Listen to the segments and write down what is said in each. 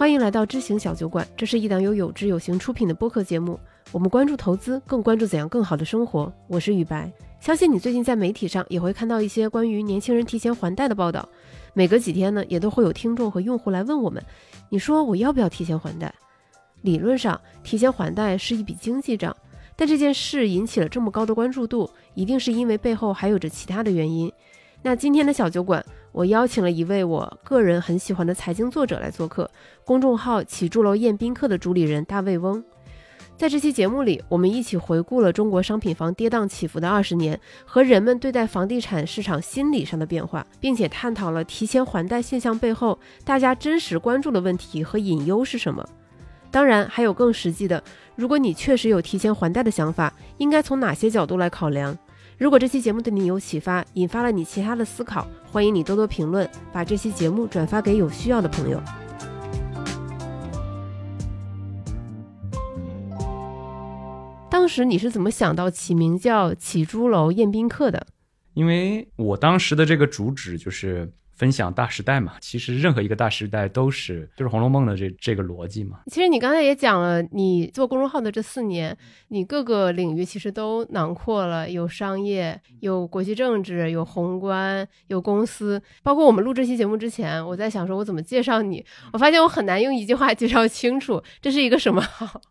欢迎来到知行小酒馆，这是一档由有知有行出品的播客节目。我们关注投资，更关注怎样更好的生活。我是雨白，相信你最近在媒体上也会看到一些关于年轻人提前还贷的报道。每隔几天呢，也都会有听众和用户来问我们：你说我要不要提前还贷？理论上，提前还贷是一笔经济账，但这件事引起了这么高的关注度，一定是因为背后还有着其他的原因。那今天的小酒馆，我邀请了一位我个人很喜欢的财经作者来做客，公众号“起住楼宴宾客”的主理人大卫翁。在这期节目里，我们一起回顾了中国商品房跌宕起伏的二十年和人们对待房地产市场心理上的变化，并且探讨了提前还贷现象背后大家真实关注的问题和隐忧是什么。当然，还有更实际的，如果你确实有提前还贷的想法，应该从哪些角度来考量？如果这期节目对你有启发，引发了你其他的思考，欢迎你多多评论，把这期节目转发给有需要的朋友。当时你是怎么想到起名叫“起朱楼宴宾客”的？因为我当时的这个主旨就是。分享大时代嘛，其实任何一个大时代都是就是《红楼梦》的这这个逻辑嘛。其实你刚才也讲了，你做公众号的这四年，你各个领域其实都囊括了，有商业，有国际政治，有宏观，有公司。包括我们录这期节目之前，我在想说我怎么介绍你，我发现我很难用一句话介绍清楚，这是一个什么号？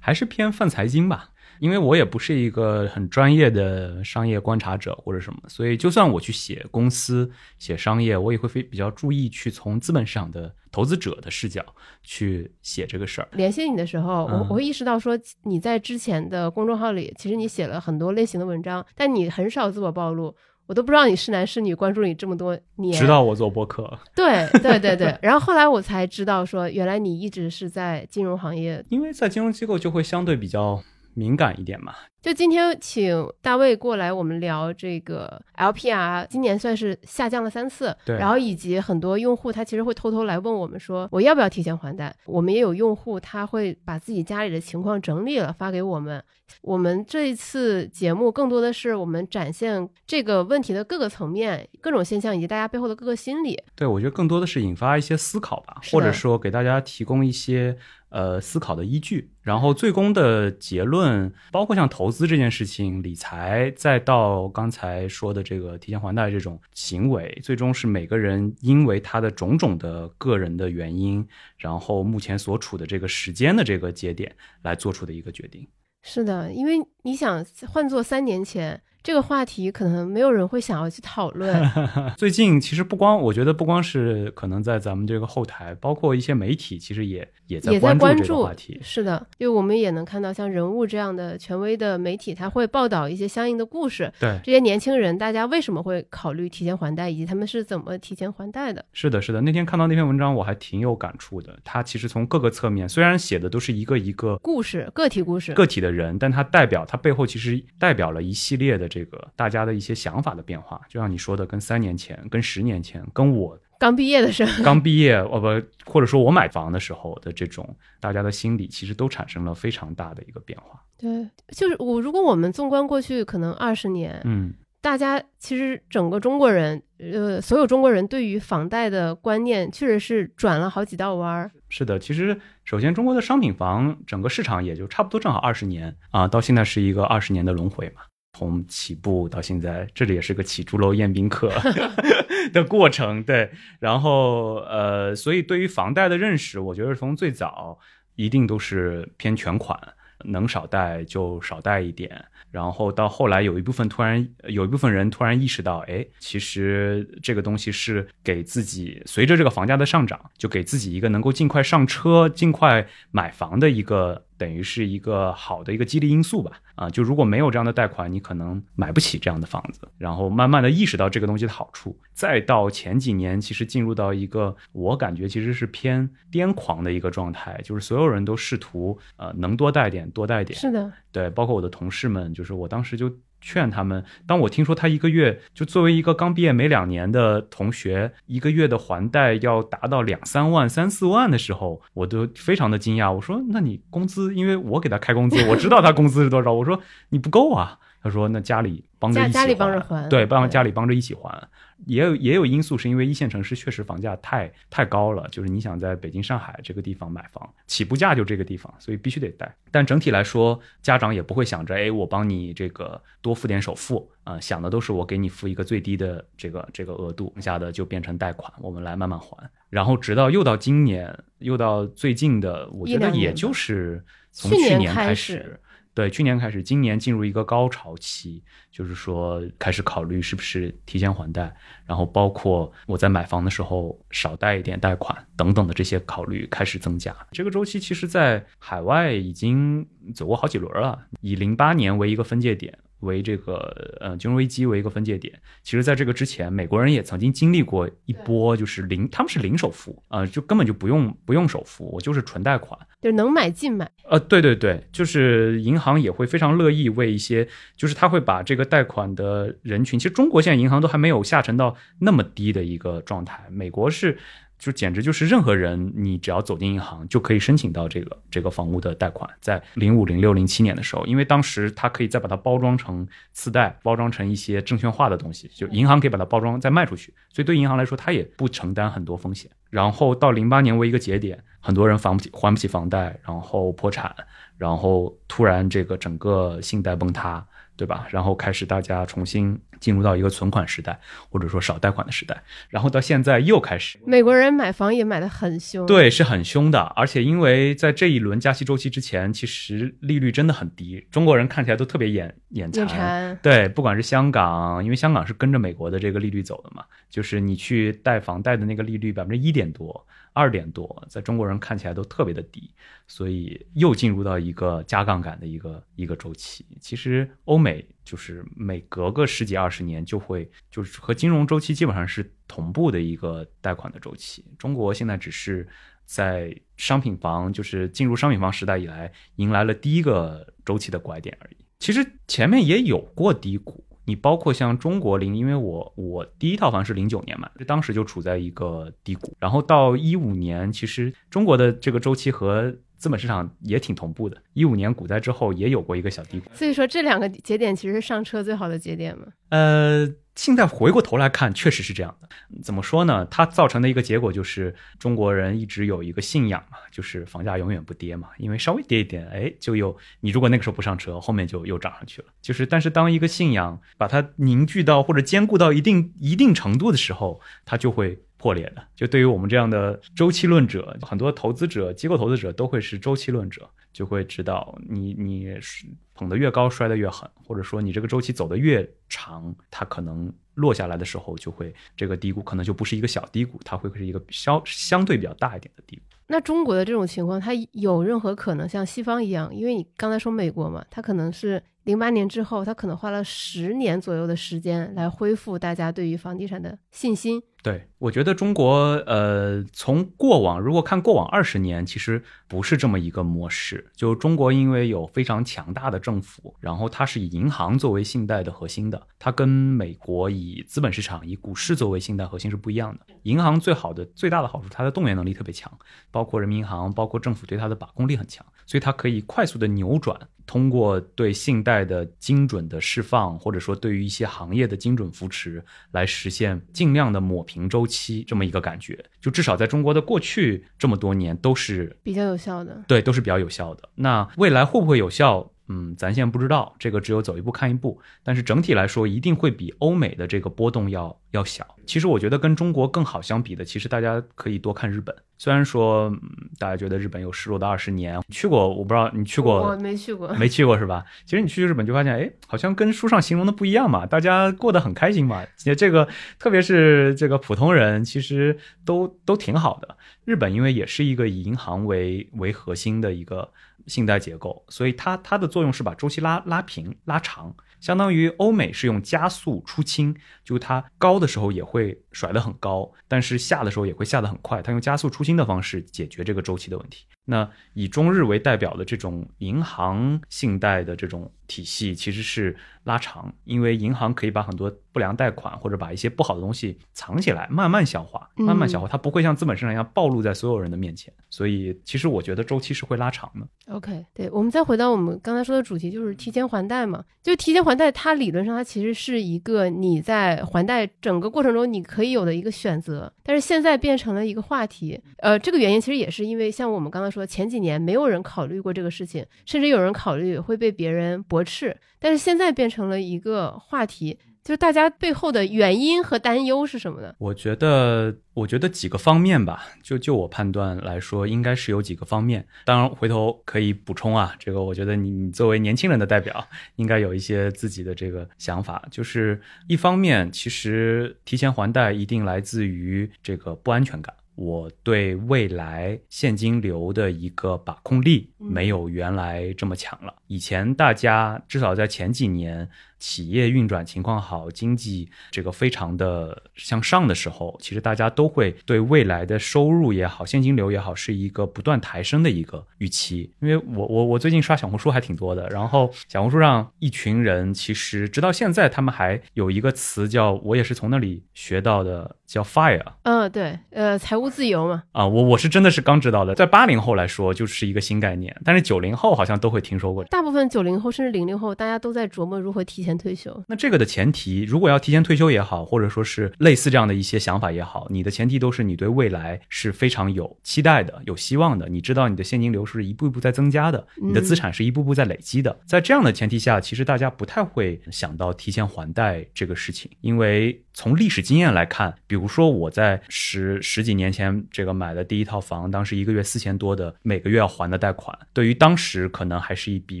还是偏泛财经吧。因为我也不是一个很专业的商业观察者或者什么，所以就算我去写公司、写商业，我也会非比较注意去从资本市场的投资者的视角去写这个事儿。联系你的时候，我我会意识到说你在之前的公众号里，其实你写了很多类型的文章，但你很少自我暴露，我都不知道你是男是女，关注你这么多年，知道我做播客，对对对对。然后后来我才知道说，原来你一直是在金融行业，因为在金融机构就会相对比较。敏感一点嘛？就今天请大卫过来，我们聊这个 LPR，今年算是下降了三次。对。然后以及很多用户他其实会偷偷来问我们说，我要不要提前还贷？我们也有用户他会把自己家里的情况整理了发给我们。我们这一次节目更多的是我们展现这个问题的各个层面、各种现象以及大家背后的各个心理。对，我觉得更多的是引发一些思考吧，或者说给大家提供一些。呃，思考的依据，然后最终的结论，包括像投资资这件事情、理财，再到刚才说的这个提前还贷这种行为，最终是每个人因为他的种种的个人的原因，然后目前所处的这个时间的这个节点来做出的一个决定。是的，因为你想换做三年前。这个话题可能没有人会想要去讨论。最近其实不光，我觉得不光是可能在咱们这个后台，包括一些媒体，其实也也在关注这个话题。是的，因为我们也能看到像人物这样的权威的媒体，他会报道一些相应的故事。对这些年轻人，大家为什么会考虑提前还贷，以及他们是怎么提前还贷的？是的，是的。那天看到那篇文章，我还挺有感触的。他其实从各个侧面，虽然写的都是一个一个故事、个体故事、个体的人，但他代表他背后其实代表了一系列的这个大家的。一些想法的变化，就像你说的，跟三年前、跟十年前、跟我刚毕业的时候、刚毕业哦不，或者说我买房的时候的这种，大家的心理其实都产生了非常大的一个变化。对，就是我，如果我们纵观过去可能二十年，嗯，大家其实整个中国人，呃，所有中国人对于房贷的观念确实是转了好几道弯儿。是的，其实首先中国的商品房整个市场也就差不多正好二十年啊，到现在是一个二十年的轮回嘛。从起步到现在，这里也是个起朱楼宴宾客 的过程，对。然后，呃，所以对于房贷的认识，我觉得从最早一定都是偏全款，能少贷就少贷一点。然后到后来，有一部分突然有一部分人突然意识到，哎，其实这个东西是给自己随着这个房价的上涨，就给自己一个能够尽快上车、尽快买房的一个。等于是一个好的一个激励因素吧，啊，就如果没有这样的贷款，你可能买不起这样的房子。然后慢慢的意识到这个东西的好处，再到前几年，其实进入到一个我感觉其实是偏癫狂的一个状态，就是所有人都试图呃能多贷点多贷点。是的，对，包括我的同事们，就是我当时就。劝他们，当我听说他一个月就作为一个刚毕业没两年的同学，一个月的还贷要达到两三万、三四万的时候，我都非常的惊讶。我说：“那你工资？因为我给他开工资，我知道他工资是多少。”我说：“你不够啊。”他说那家里帮着一起家家里还帮着还对，帮家里帮着一起还。也有也有因素，是因为一线城市确实房价太太高了，就是你想在北京、上海这个地方买房，起步价就这个地方，所以必须得贷。但整体来说，家长也不会想着，哎，我帮你这个多付点首付啊、想的都是我给你付一个最低的这个这个额度，剩下的就变成贷款，我们来慢慢还。然后直到又到今年，又到最近的，我觉得也就是从去年开始。对，去年开始，今年进入一个高潮期，就是说开始考虑是不是提前还贷，然后包括我在买房的时候少贷一点贷款等等的这些考虑开始增加。这个周期其实在海外已经走过好几轮了，以零八年为一个分界点。为这个呃金融危机为一个分界点，其实在这个之前，美国人也曾经经历过一波，就是零，他们是零首付啊、呃就根本就不用不用首付，我就是纯贷款，就是能买尽买。呃，对对对，就是银行也会非常乐意为一些，就是他会把这个贷款的人群，其实中国现在银行都还没有下沉到那么低的一个状态，美国是。就简直就是任何人，你只要走进银行就可以申请到这个这个房屋的贷款。在零五、零六、零七年的时候，因为当时它可以再把它包装成次贷，包装成一些证券化的东西，就银行可以把它包装再卖出去，所以对银行来说，它也不承担很多风险。然后到零八年为一个节点，很多人还不起还不起房贷，然后破产，然后突然这个整个信贷崩塌，对吧？然后开始大家重新进入到一个存款时代，或者说少贷款的时代，然后到现在又开始。美国人买房也买的很凶，，对，是很凶的，而且因为在这一轮加息周期之前，其实利率真的很低，中国人看起来都特别眼眼馋。眼馋。对，不管是香港，因为香港是跟着美国的这个利率走的嘛，就是你去贷房贷的那个利率百分之一点多、二点多，在中国人看起来都特别的低，所以又进入到一个加杠杆的一个一个周期。其实欧美就是每隔个十几二十年就会，就是和金融周期基本上是同步的一个贷款的周期。中国现在只是在商品房，就是进入商品房时代以来，迎来了第一个周期的拐点而已。其实前面也有过低谷，你包括像中国零，因为我我第一套房是零九年买的，当时就处在一个低谷，然后到一五年，其实中国的这个周期和资本市场也挺同步的，一五年股灾之后也有过一个小低谷。所以说这两个节点其实是上车最好的节点嘛。呃，现在回过头来看，确实是这样的。怎么说呢？它造成的一个结果就是中国人一直有一个信仰嘛，就是房价永远不跌嘛，因为稍微跌一点，哎，就又你如果那个时候不上车，后面就又涨上去了。就是，但是当一个信仰把它凝聚到或者坚固到一定一定程度的时候，它就会。破裂的，就对于我们这样的周期论者，很多投资者、机构投资者都会是周期论者，就会知道你你是捧得越高，摔得越狠，或者说你这个周期走得越长，它可能落下来的时候，就会这个低谷可能就不是一个小低谷，它会是一个相相对比较大一点的低谷。那中国的这种情况，它有任何可能像西方一样？因为你刚才说美国嘛，它可能是零八年之后，他可能花了十年左右的时间来恢复大家对于房地产的信心。对，我觉得中国呃，从过往如果看过往二十年，其实不是这么一个模式。就中国因为有非常强大的政府，然后它是以银行作为信贷的核心的，它跟美国以资本市场、以股市作为信贷核心是不一样的。银行最好的最大的好处，它的动员能力特别强，包括人民银行，包括政府对它的把控力很强，所以它可以快速的扭转，通过对信贷的精准的释放，或者说对于一些行业的精准扶持，来实现尽量的抹平周期这么一个感觉。就至少在中国的过去这么多年都是比较有效的。对，都是比较有效的。那未来会不会有效？嗯，咱现在不知道，这个只有走一步看一步。但是整体来说，一定会比欧美的这个波动要要小。其实我觉得跟中国更好相比的，其实大家可以多看日本。虽然说、嗯、大家觉得日本有失落的二十年，去过我不知道你去过，我没去过，没去过是吧？其实你去日本就发现，哎，好像跟书上形容的不一样嘛，大家过得很开心嘛。这个特别是这个普通人，其实都都挺好的。日本因为也是一个以银行为为核心的一个信贷结构，所以它它的作用是把周期拉拉平拉长，相当于欧美是用加速出清，就它高的时候也会甩得很高，但是下的时候也会下得很快，它用加速出清的方式解决这个周期的问题。那以中日为代表的这种银行信贷的这种体系，其实是拉长，因为银行可以把很多不良贷款或者把一些不好的东西藏起来，慢慢消化，慢慢消化，它不会像资本市场一样暴露在所有人的面前。所以，其实我觉得周期是会拉长的。OK，对，我们再回到我们刚才说的主题，就是提前还贷嘛。就提前还贷，它理论上它其实是一个你在还贷整个过程中你可以有的一个选择，但是现在变成了一个话题。呃，这个原因其实也是因为像我们刚刚说，前几年没有人考虑过这个事情，甚至有人考虑会被别人驳斥，但是现在变成了一个话题。就是大家背后的原因和担忧是什么呢？我觉得，我觉得几个方面吧。就就我判断来说，应该是有几个方面。当然，回头可以补充啊。这个，我觉得你你作为年轻人的代表，应该有一些自己的这个想法。就是一方面，其实提前还贷一定来自于这个不安全感。我对未来现金流的一个把控力没有原来这么强了。以前大家至少在前几年。企业运转情况好，经济这个非常的向上的时候，其实大家都会对未来的收入也好，现金流也好，是一个不断抬升的一个预期。因为我我我最近刷小红书还挺多的，然后小红书上一群人，其实直到现在他们还有一个词叫，我也是从那里学到的，叫 fire。嗯，对，呃，财务自由嘛。啊，我我是真的是刚知道的，在八零后来说就是一个新概念，但是九零后好像都会听说过。大部分九零后甚至零零后，大家都在琢磨如何提前。退休，那这个的前提，如果要提前退休也好，或者说是类似这样的一些想法也好，你的前提都是你对未来是非常有期待的、有希望的。你知道你的现金流是一步一步在增加的，你的资产是一步步在累积的。在这样的前提下，其实大家不太会想到提前还贷这个事情，因为从历史经验来看，比如说我在十十几年前这个买的第一套房，当时一个月四千多的每个月要还的贷款，对于当时可能还是一笔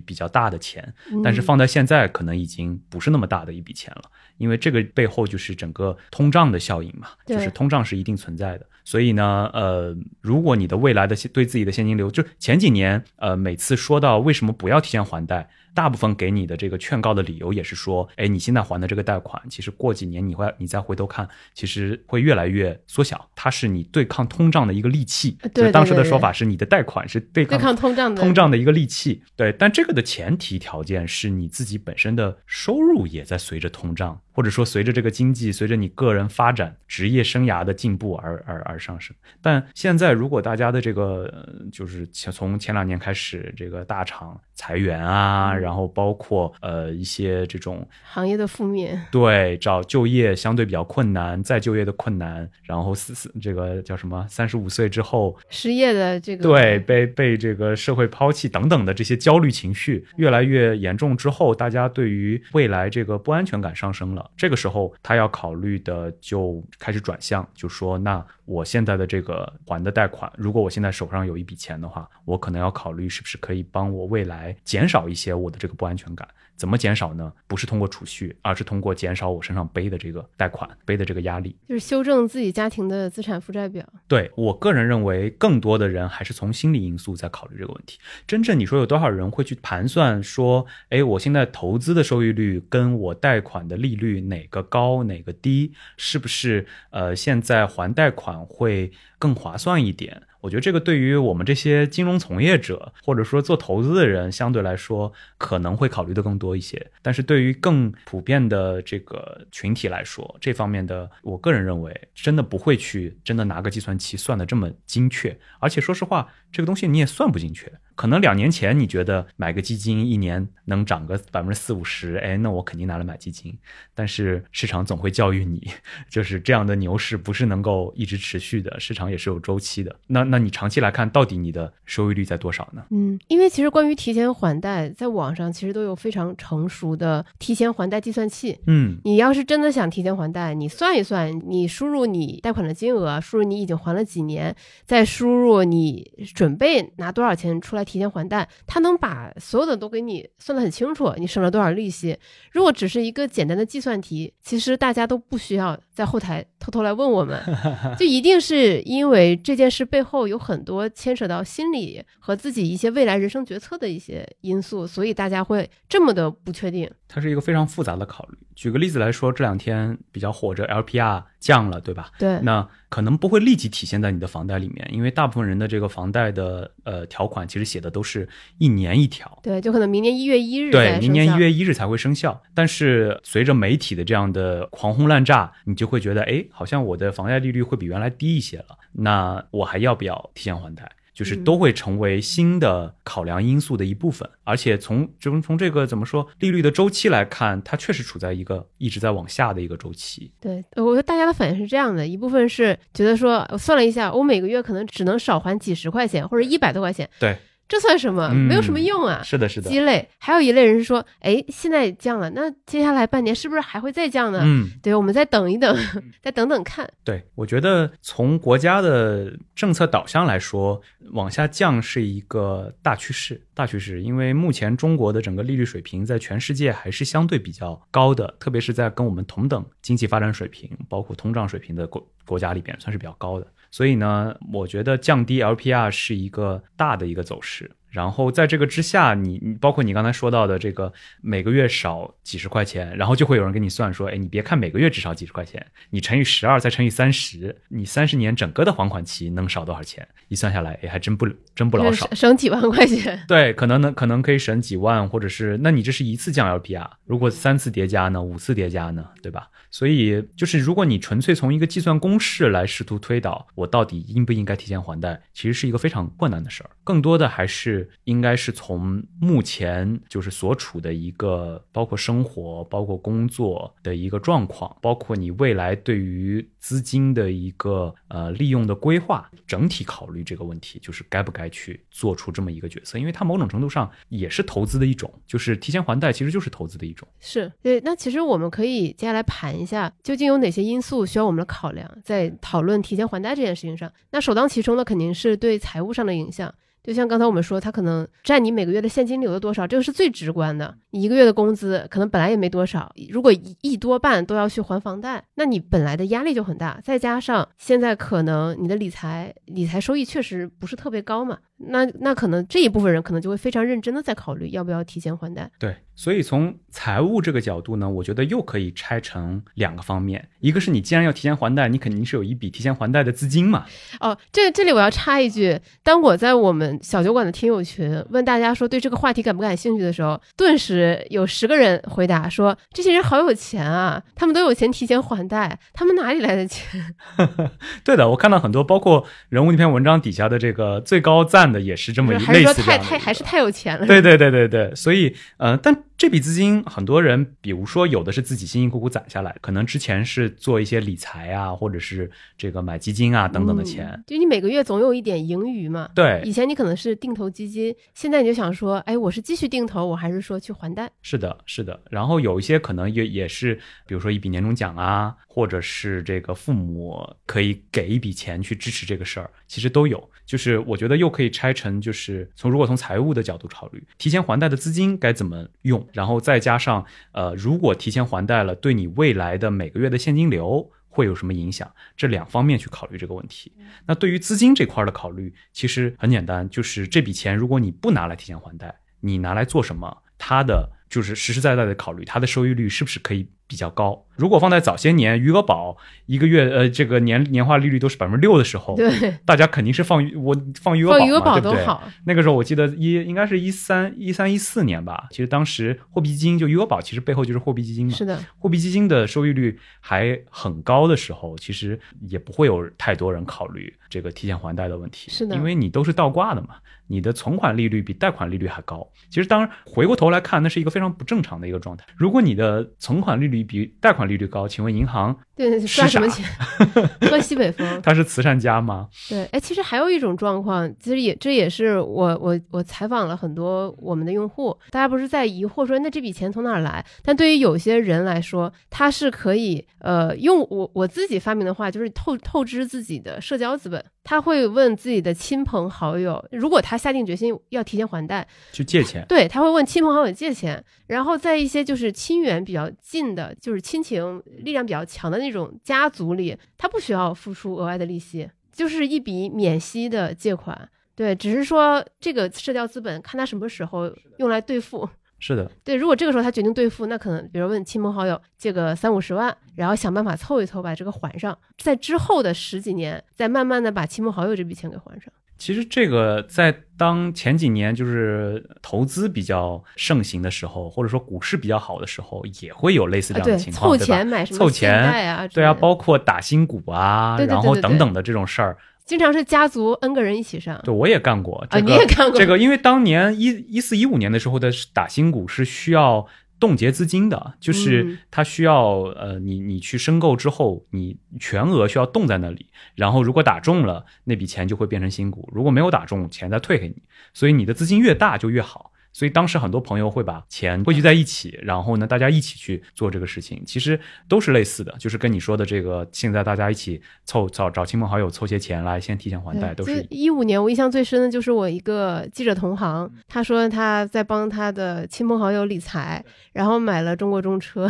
比较大的钱，但是放在现在可能已经。不是那么大的一笔钱了，因为这个背后就是整个通胀的效应嘛，就是通胀是一定存在的。所以呢，呃，如果你的未来的对自己的现金流，就前几年，呃，每次说到为什么不要提前还贷。大部分给你的这个劝告的理由也是说，哎，你现在还的这个贷款，其实过几年你会你再回头看，其实会越来越缩小。它是你对抗通胀的一个利器。对，当时的说法是你的贷款是对抗通胀的通胀的一个利器。对，但这个的前提条件是你自己本身的收入也在随着通胀。或者说，随着这个经济，随着你个人发展、职业生涯的进步而而而上升。但现在，如果大家的这个就是从前两年开始，这个大厂裁员啊，然后包括呃一些这种行业的负面，对，找就业相对比较困难，再就业的困难，然后四四这个叫什么三十五岁之后失业的这个对被被这个社会抛弃等等的这些焦虑情绪越来越严重之后，大家对于未来这个不安全感上升了。这个时候，他要考虑的就开始转向，就说：那我现在的这个还的贷款，如果我现在手上有一笔钱的话，我可能要考虑是不是可以帮我未来减少一些我的这个不安全感。怎么减少呢？不是通过储蓄，而是通过减少我身上背的这个贷款，背的这个压力，就是修正自己家庭的资产负债表。对我个人认为，更多的人还是从心理因素在考虑这个问题。真正你说有多少人会去盘算说，哎，我现在投资的收益率跟我贷款的利率哪个高哪个低？是不是呃，现在还贷款会更划算一点？我觉得这个对于我们这些金融从业者，或者说做投资的人，相对来说可能会考虑的更多一些。但是对于更普遍的这个群体来说，这方面的，我个人认为，真的不会去真的拿个计算器算的这么精确。而且说实话，这个东西你也算不精确。可能两年前你觉得买个基金一年能涨个百分之四五十，哎，那我肯定拿来买基金。但是市场总会教育你，就是这样的牛市不是能够一直持续的，市场也是有周期的。那那你长期来看，到底你的收益率在多少呢？嗯，因为其实关于提前还贷，在网上其实都有非常成熟的提前还贷计算器。嗯，你要是真的想提前还贷，你算一算，你输入你贷款的金额，输入你已经还了几年，再输入你准备拿多少钱出来。提前还贷，他能把所有的都给你算得很清楚，你省了多少利息。如果只是一个简单的计算题，其实大家都不需要在后台偷偷来问我们，就一定是因为这件事背后有很多牵扯到心理和自己一些未来人生决策的一些因素，所以大家会这么的不确定。它是一个非常复杂的考虑。举个例子来说，这两天比较火，这 LPR 降了，对吧？对，那可能不会立即体现在你的房贷里面，因为大部分人的这个房贷的呃条款其实写的都是一年一条。对，就可能明年一月一日对，明年一月一日才会生效。但是随着媒体的这样的狂轰滥炸，你就会觉得，哎，好像我的房贷利率会比原来低一些了。那我还要不要提前还贷？就是都会成为新的考量因素的一部分，而且从从从这个怎么说利率的周期来看，它确实处在一个一直在往下的一个周期。对，我觉得大家的反应是这样的：一部分是觉得说，我算了一下，我每个月可能只能少还几十块钱或者一百多块钱。对。这算什么？没有什么用啊！是的，是的。鸡肋。还有一类人是说，哎，现在降了，那接下来半年是不是还会再降呢？嗯，对，我们再等一等，再等等看。对，我觉得从国家的政策导向来说，往下降是一个大趋势，大趋势。因为目前中国的整个利率水平在全世界还是相对比较高的，特别是在跟我们同等经济发展水平，包括通胀水平的国国家里边，算是比较高的。所以呢，我觉得降低 LPR 是一个大的一个走势。然后在这个之下，你你包括你刚才说到的这个每个月少几十块钱，然后就会有人给你算说，哎，你别看每个月只少几十块钱，你乘以十二再乘以三十，你三十年整个的还款期能少多少钱？一算下来，哎，还真不真不老少，省几万块钱。对，可能能，可能可以省几万，或者是那你这是一次降 LPR，如果三次叠加呢，五次叠加呢，对吧？所以就是如果你纯粹从一个计算公式来试图推导我到底应不应该提前还贷，其实是一个非常困难的事儿，更多的还是。应该是从目前就是所处的一个包括生活、包括工作的一个状况，包括你未来对于资金的一个呃利用的规划，整体考虑这个问题，就是该不该去做出这么一个决策，因为它某种程度上也是投资的一种，就是提前还贷其实就是投资的一种。是对，那其实我们可以接下来盘一下，究竟有哪些因素需要我们的考量，在讨论提前还贷这件事情上，那首当其冲的肯定是对财务上的影响。就像刚才我们说，它可能占你每个月的现金流的多少，这个是最直观的。你一个月的工资可能本来也没多少，如果一多半都要去还房贷，那你本来的压力就很大。再加上现在可能你的理财理财收益确实不是特别高嘛，那那可能这一部分人可能就会非常认真的在考虑要不要提前还贷。对。所以从财务这个角度呢，我觉得又可以拆成两个方面，一个是你既然要提前还贷，你肯定是有一笔提前还贷的资金嘛。哦，这这里我要插一句，当我在我们小酒馆的听友群问大家说对这个话题感不感兴趣的时候，顿时有十个人回答说这些人好有钱啊，他们都有钱提前还贷，他们哪里来的钱？对的，我看到很多，包括人物那篇文章底下的这个最高赞的也是这么一类似太太还是太有钱了。对对对对对，所以呃，但。这笔资金，很多人，比如说有的是自己辛辛苦苦攒下来，可能之前是做一些理财啊，或者是这个买基金啊等等的钱。就你每个月总有一点盈余嘛。对。以前你可能是定投基金，现在你就想说，哎，我是继续定投，我还是说去还贷？是的，是的。然后有一些可能也也是，比如说一笔年终奖啊，或者是这个父母可以给一笔钱去支持这个事儿，其实都有。就是我觉得又可以拆成，就是从如果从财务的角度考虑，提前还贷的资金该怎么用，然后再加上呃，如果提前还贷了，对你未来的每个月的现金流会有什么影响？这两方面去考虑这个问题。那对于资金这块的考虑，其实很简单，就是这笔钱如果你不拿来提前还贷，你拿来做什么？它的就是实实在在的考虑它的收益率是不是可以。比较高。如果放在早些年，余额宝一个月呃，这个年年化利率都是百分之六的时候，对，大家肯定是放我放余额宝嘛，对不对？那个时候我记得一应该是一三一三一四年吧。其实当时货币基金就余额宝，其实背后就是货币基金嘛。是的，货币基金的收益率还很高的时候，其实也不会有太多人考虑这个提前还贷的问题。是的，因为你都是倒挂的嘛，你的存款利率比贷款利率还高。其实当然回过头来看，那是一个非常不正常的一个状态。如果你的存款利率比贷款利率高，请问银行对赚什么钱？喝西北风？他是慈善家吗？对，哎，其实还有一种状况，其实也这也是我我我采访了很多我们的用户，大家不是在疑惑说那这笔钱从哪儿来？但对于有些人来说，他是可以呃用我我自己发明的话，就是透透支自己的社交资本。他会问自己的亲朋好友，如果他下定决心要提前还贷，去借钱，对他会问亲朋好友借钱，然后在一些就是亲缘比较近的，就是亲情力量比较强的那种家族里，他不需要付出额外的利息，就是一笔免息的借款。对，只是说这个社交资本看他什么时候用来兑付。是的，对，如果这个时候他决定兑付，那可能比如问亲朋好友借个三五十万，然后想办法凑一凑把这个还上，在之后的十几年，再慢慢的把亲朋好友这笔钱给还上。其实这个在当前几年就是投资比较盛行的时候，或者说股市比较好的时候，也会有类似这样的，情况，凑？钱买什么凑钱啊，对啊，包括打新股啊，对对对然后等等的这种事儿，经常是家族 N 个人一起上。对我也干过。啊，这个你也干过这个，因为当年一一四一五年的时候的打新股是需要冻结资金的，就是嗯它需要呃你你去申购之后，你全额需要冻在那里，然后如果打中了，那笔钱就会变成新股；如果没有打中，钱再退给你。所以你的资金越大就越好。所以当时很多朋友会把钱汇聚在一起，然后呢，大家一起去做这个事情，其实都是类似的，就是跟你说的这个，现在大家一起凑找找亲朋好友凑些钱来先提前还贷，都是一五年，我印象最深的就是我一个记者同行，他说他在帮他的亲朋好友理财，然后买了中国中车。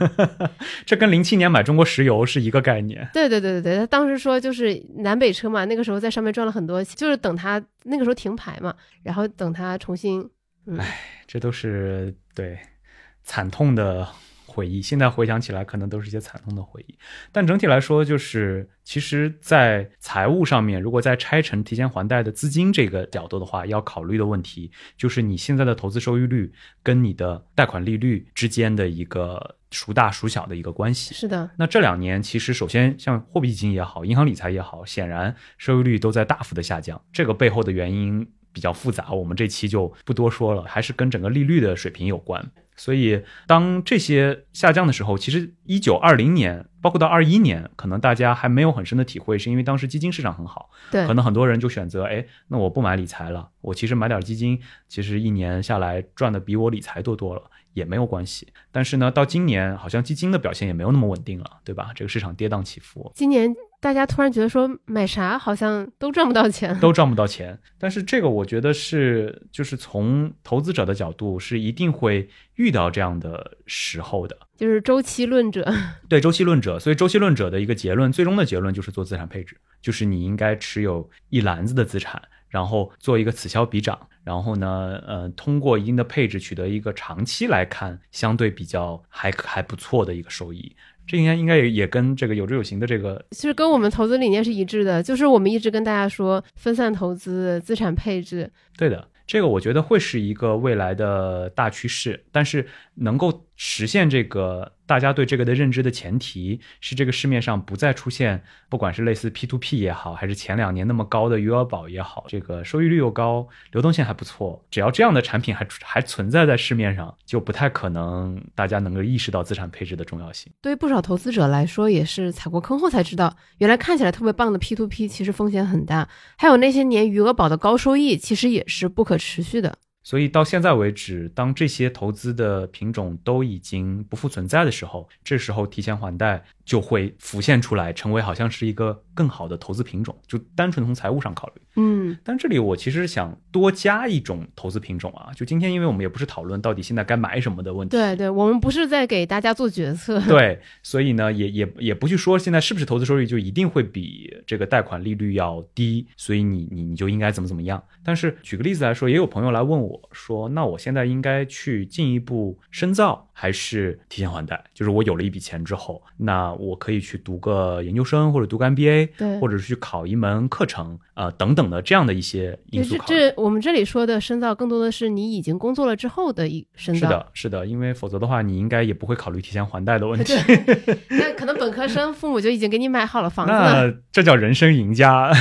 这跟零七年买中国石油是一个概念。对对对对对，他当时说就是南北车嘛，那个时候在上面赚了很多，就是等他那个时候停牌嘛，然后等他重新，嗯，这都是对惨痛的回忆。现在回想起来，可能都是一些惨痛的回忆。但整体来说，就是其实，在财务上面，如果在拆成提前还贷的资金这个角度的话，要考虑的问题就是你现在的投资收益率跟你的贷款利率之间的一个孰大孰小的一个关系。是的，那这两年，其实首先像货币基金也好，银行理财也好，显然收益率都在大幅的下降。这个背后的原因比较复杂，我们这期就不多说了，还是跟整个利率的水平有关。所以，当这些下降的时候，其实一九二零年，包括到二一年，可能大家还没有很深的体会，是因为当时基金市场很好，对可，能很多人就选择，哎，那我不买理财了，我其实买点基金，其实一年下来赚的比我理财多多了，也没有关系。但是呢，到今年好像基金的表现也没有那么稳定了，对吧？这个市场跌宕起伏，今年大家突然觉得说买啥好像都赚不到钱，都赚不到钱。但是这个我觉得是，就是从投资者的角度，是一定会遇到这样的时候的。就是周期论者，对周期论者，所以周期论者的一个结论，最终的结论就是做资产配置，就是你应该持有一篮子的资产，然后做一个此消彼长，然后呢，呃，通过一定的配置取得一个长期来看相对比较还还不错的一个收益。这应该应该也也跟这个有知有行的这个其实跟我们投资理念是一致的，就是我们一直跟大家说分散投资、资产配置，对的，这个我觉得会是一个未来的大趋势，但是能够实现这个大家对这个的认知的前提是这个市面上不再出现，不管是类似 P to P 也好，还是前两年那么高的余额宝也好，这个收益率又高，流动性还不错，只要这样的产品还还存在在市面上，就不太可能大家能够意识到资产配置的重要性。对于不少投资者来说，也是踩过坑后才知道，原来看起来特别棒的 P to P 其实风险很大，还有那些年余额宝的高收益，其实也是不可持续的。所以到现在为止，当这些投资的品种都已经不复存在的时候，这时候提前还贷就会浮现出来，成为好像是一个更好的投资品种。就单纯从财务上考虑，嗯，但这里我其实想多加一种投资品种啊。就今天，因为我们也不是讨论到底现在该买什么的问题，对对，我们不是在给大家做决策，对，所以呢，也也也不去说现在是不是投资收益就一定会比这个贷款利率要低，所以你你你就应该怎么怎么样。但是举个例子来说，也有朋友来问我说，那我现在应该去进一步深造，还是提前还贷？就是我有了一笔钱之后，那我可以去读个研究生或者读个 MBA，对或者是去考一门课程，呃等等的这样的一些因素考虑。这我们这里说的深造，更多的是你已经工作了之后的一深造。是的，是的，因为否则的话，你应该也不会考虑提前还贷的问题。那可能本科生父母就已经给你买好了房子了。那这叫人生赢家，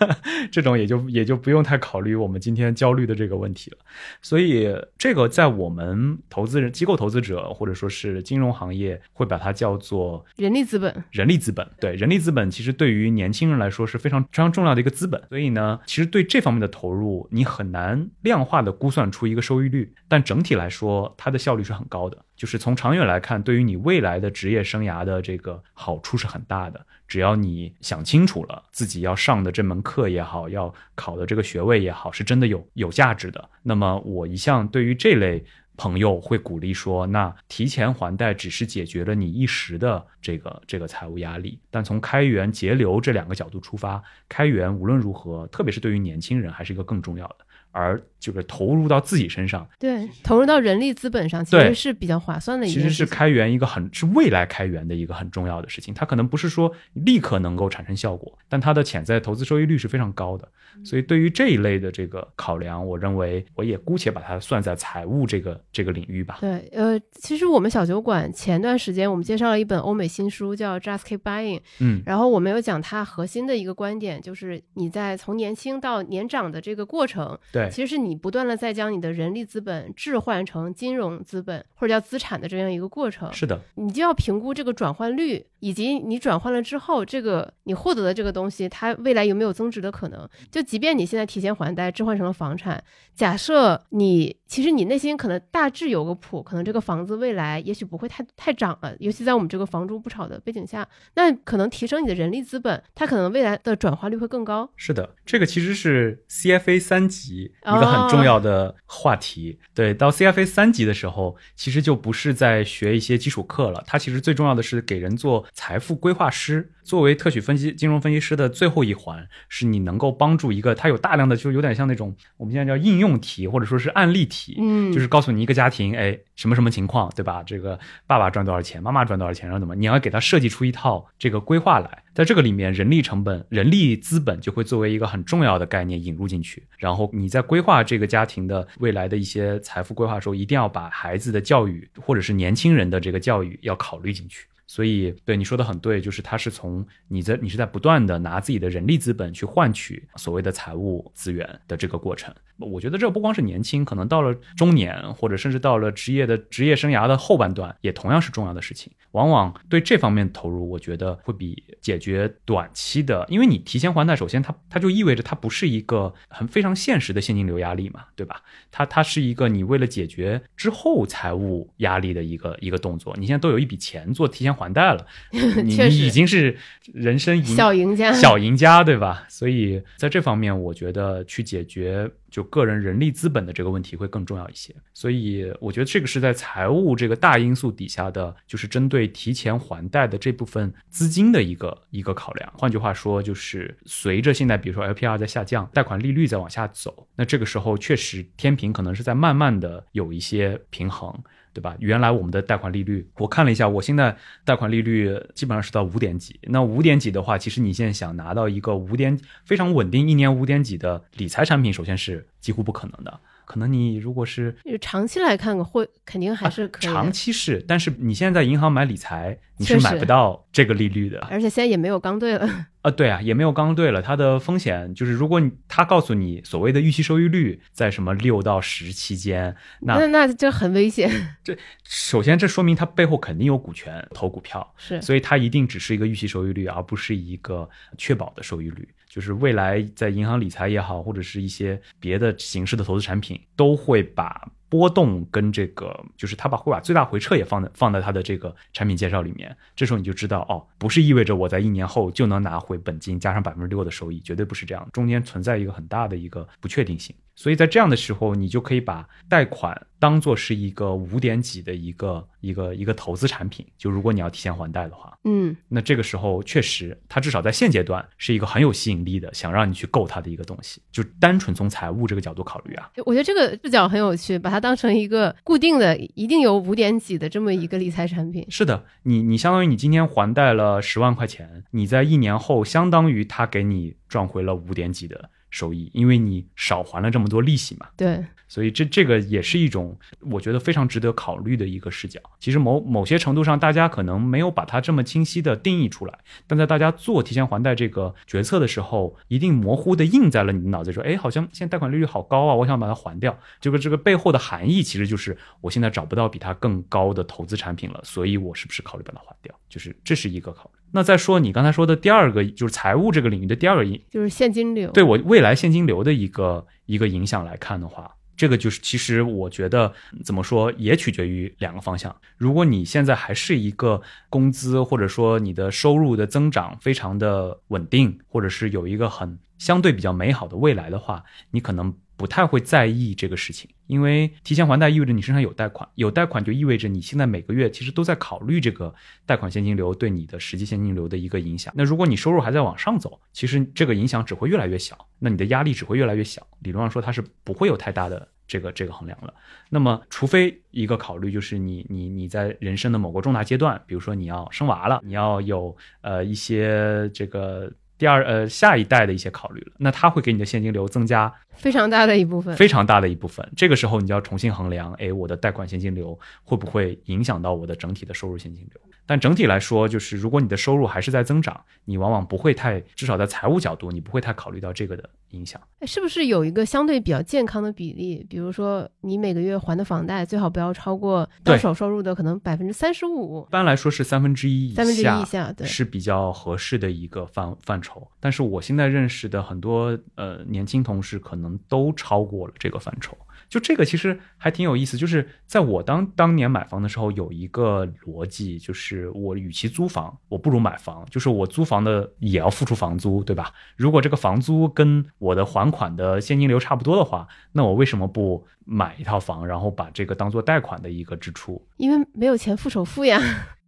这种也就也就不用太考虑我们今天焦虑的这个问题了。所以这个在我们投资人、机构投资者或者说是金融行业，会把它叫做人力资本，人力资本。对，人力资本其实对于年轻人来说是非常非常重要的一个资本。所以呢，其实对这方面的投入，你很难量化的估算出一个收益率，但整体来说，它的效率是很高的。就是从长远来看，对于你未来的职业生涯的这个好处是很大的。只要你想清楚了，自己要上的这门课也好，要考的这个学位也好，是真的有有价值的。那么我一向对于这类朋友会鼓励说，那提前还贷只是解决了你一时的这个这个财务压力，但从开源节流这两个角度出发，开源无论如何，特别是对于年轻人，还是一个更重要的。而就是投入到自己身上，对，投入到人力资本上，其实是比较划算的一其实是。开源一个很是未来开源的一个很重要的事情。它可能不是说立刻能够产生效果，但它的潜在投资收益率是非常高的。所以对于这一类的这个考量，我认为我也姑且把它算在财务这个这个领域吧。对，呃，其实我们小酒馆前段时间我们介绍了一本欧美新书，叫《Just Keep Buying》，嗯然后我们有讲它核心的一个观点，就是你在从年轻到年长的这个过程，对，其实是你不断的在将你的人力资本置换成金融资本或者叫资产的这样一个过程。是的，你就要评估这个转换率，以及你转换了之后，这个你获得的这个东西，它未来有没有增值的可能？就即便你现在提前还贷置换成了房产，假设你其实你内心可能大致有个谱，可能这个房子未来也许不会太太涨了，尤其在我们这个房住不炒的背景下，那可能提升你的人力资本，它可能未来的转化率会更高。是的，这个其实是 CFA 三级一个很重要的话题。对，到 CFA 三级的时候，其实就不是在学一些基础课了，它其实最重要的是给人做财富规划师。作为特许分析金融分析师的最后一环，是你能够帮助一个，它有大量的就有点像那种我们现在叫应用题或者说是案例题，嗯就是告诉你一个家庭，哎，什么什么情况，对吧？这个爸爸赚多少钱，妈妈赚多少钱，然后怎么，你要给他设计出一套这个规划来。在这个里面，人力成本、人力资本就会作为一个很重要的概念引入进去。然后你在规划这个家庭的未来的一些财富规划的时候，一定要把孩子的教育或者是年轻人的这个教育要考虑进去。所以，对你说的很对，就是它是从你在你是在不断的拿自己的人力资本去换取所谓的财务资源的这个过程。我觉得这不光是年轻，可能到了中年，或者甚至到了职业的职业生涯的后半段，也同样是重要的事情。往往对这方面投入，我觉得会比解决短期的，因为你提前还贷，首先它它就意味着它不是一个很非常现实的现金流压力嘛，对吧？它它是一个你为了解决之后财务压力的一个一个动作。你现在都有一笔钱做提前还贷了，你你已经是人生赢小赢家小赢家，对吧？所以在这方面，我觉得去解决就个人人力资本的这个问题会更重要一些。所以我觉得这个是在财务这个大因素底下的，就是针对提前还贷的这部分资金的一个一个考量。换句话说，就是随着现在比如说 LPR 在下降，贷款利率在往下走，那这个时候确实天平可能是在慢慢的有一些平衡。对吧？原来我们的贷款利率，我看了一下，我现在贷款利率基本上是到五点几。那五点几的话，其实你现在想拿到一个五点非常稳定，一年五点几的理财产品，首先是几乎不可能的。可能你如果是就长期来看，会肯定还是可以的、长期是，但是你现在在银行买理财，你是买不到这个利率的。而且现在也没有刚兑了。啊，对啊，也没有刚兑了，它的风险就是，如果你他告诉你所谓的预期收益率在什么六到十期间，那那那这很危险，这首先这说明它背后肯定有股权投股票，是所以它一定只是一个预期收益率，而不是一个确保的收益率。就是未来在银行理财也好，或者是一些别的形式的投资产品，都会把波动跟这个，就是他把会把最大回撤也放在放在他的这个产品介绍里面。这时候你就知道，哦，不是意味着我在一年后就能拿回本金加上百分之六的收益，绝对不是这样，中间存在一个很大的一个不确定性。所以在这样的时候，你就可以把贷款当做是一个五点几的一个一个一个投资产品。就如果你要提前还贷的话，嗯，那这个时候确实，它至少在现阶段是一个很有吸引力的，想让你去购它的一个东西。就单纯从财务这个角度考虑啊，我觉得这个视角很有趣，把它当成一个固定的、一定有五点几的这么一个理财产品。是的，你你相当于你今天还贷了十万块钱，你在一年后相当于他给你赚回了五点几的收益，因为你少还了这么多利息嘛。对，所以这这个也是一种我觉得非常值得考虑的一个视角。其实某某些程度上，大家可能没有把它这么清晰的定义出来，但在大家做提前还贷这个决策的时候，一定模糊的印在了你的脑子里，说，哎，好像现在贷款利率好高啊，我想把它还掉。这个这个背后的含义其实就是我现在找不到比它更高的投资产品了，所以我是不是考虑把它还掉？就是这是一个考虑。那再说你刚才说的第二个，就是财务这个领域的第二个因就是现金流。对我未来现金流的一个一个影响来看的话，这个就是其实我觉得怎么说也取决于两个方向。如果你现在还是一个工资或者说你的收入的增长非常的稳定，或者是有一个很相对比较美好的未来的话，你可能。不太会在意这个事情，因为提前还贷意味着你身上有贷款，有贷款就意味着你现在每个月其实都在考虑这个贷款现金流对你的实际现金流的一个影响。那如果你收入还在往上走，其实这个影响只会越来越小，那你的压力只会越来越小。理论上说，它是不会有太大的这个这个衡量了。那么，除非一个考虑就是你你你在人生的某个重大阶段，比如说你要生娃了，你要有呃一些这个。第二，呃，下一代的一些考虑了，那它会给你的现金流增加非常大的一部分，非常大的一部分。这个时候，你就要重新衡量，哎，我的贷款现金流会不会影响到我的整体的收入现金流？但整体来说，就是如果你的收入还是在增长，你往往不会太，至少在财务角度，你不会太考虑到这个的影响。是不是有一个相对比较健康的比例？比如说，你每个月还的房贷最好不要超过到手收入的可能百分之三十五。一般来说是三分之一以下，三分之一以下，对，是比较合适的一个范范畴。但是我现在认识的很多呃年轻同事，可能都超过了这个范畴。就这个其实还挺有意思，就是在我当当年买房的时候，有一个逻辑，就是我与其租房，我不如买房。就是我租房的也要付出房租，对吧？如果这个房租跟我的还款的现金流差不多的话，那我为什么不买一套房，然后把这个当做贷款的一个支出？因为没有钱付首付呀。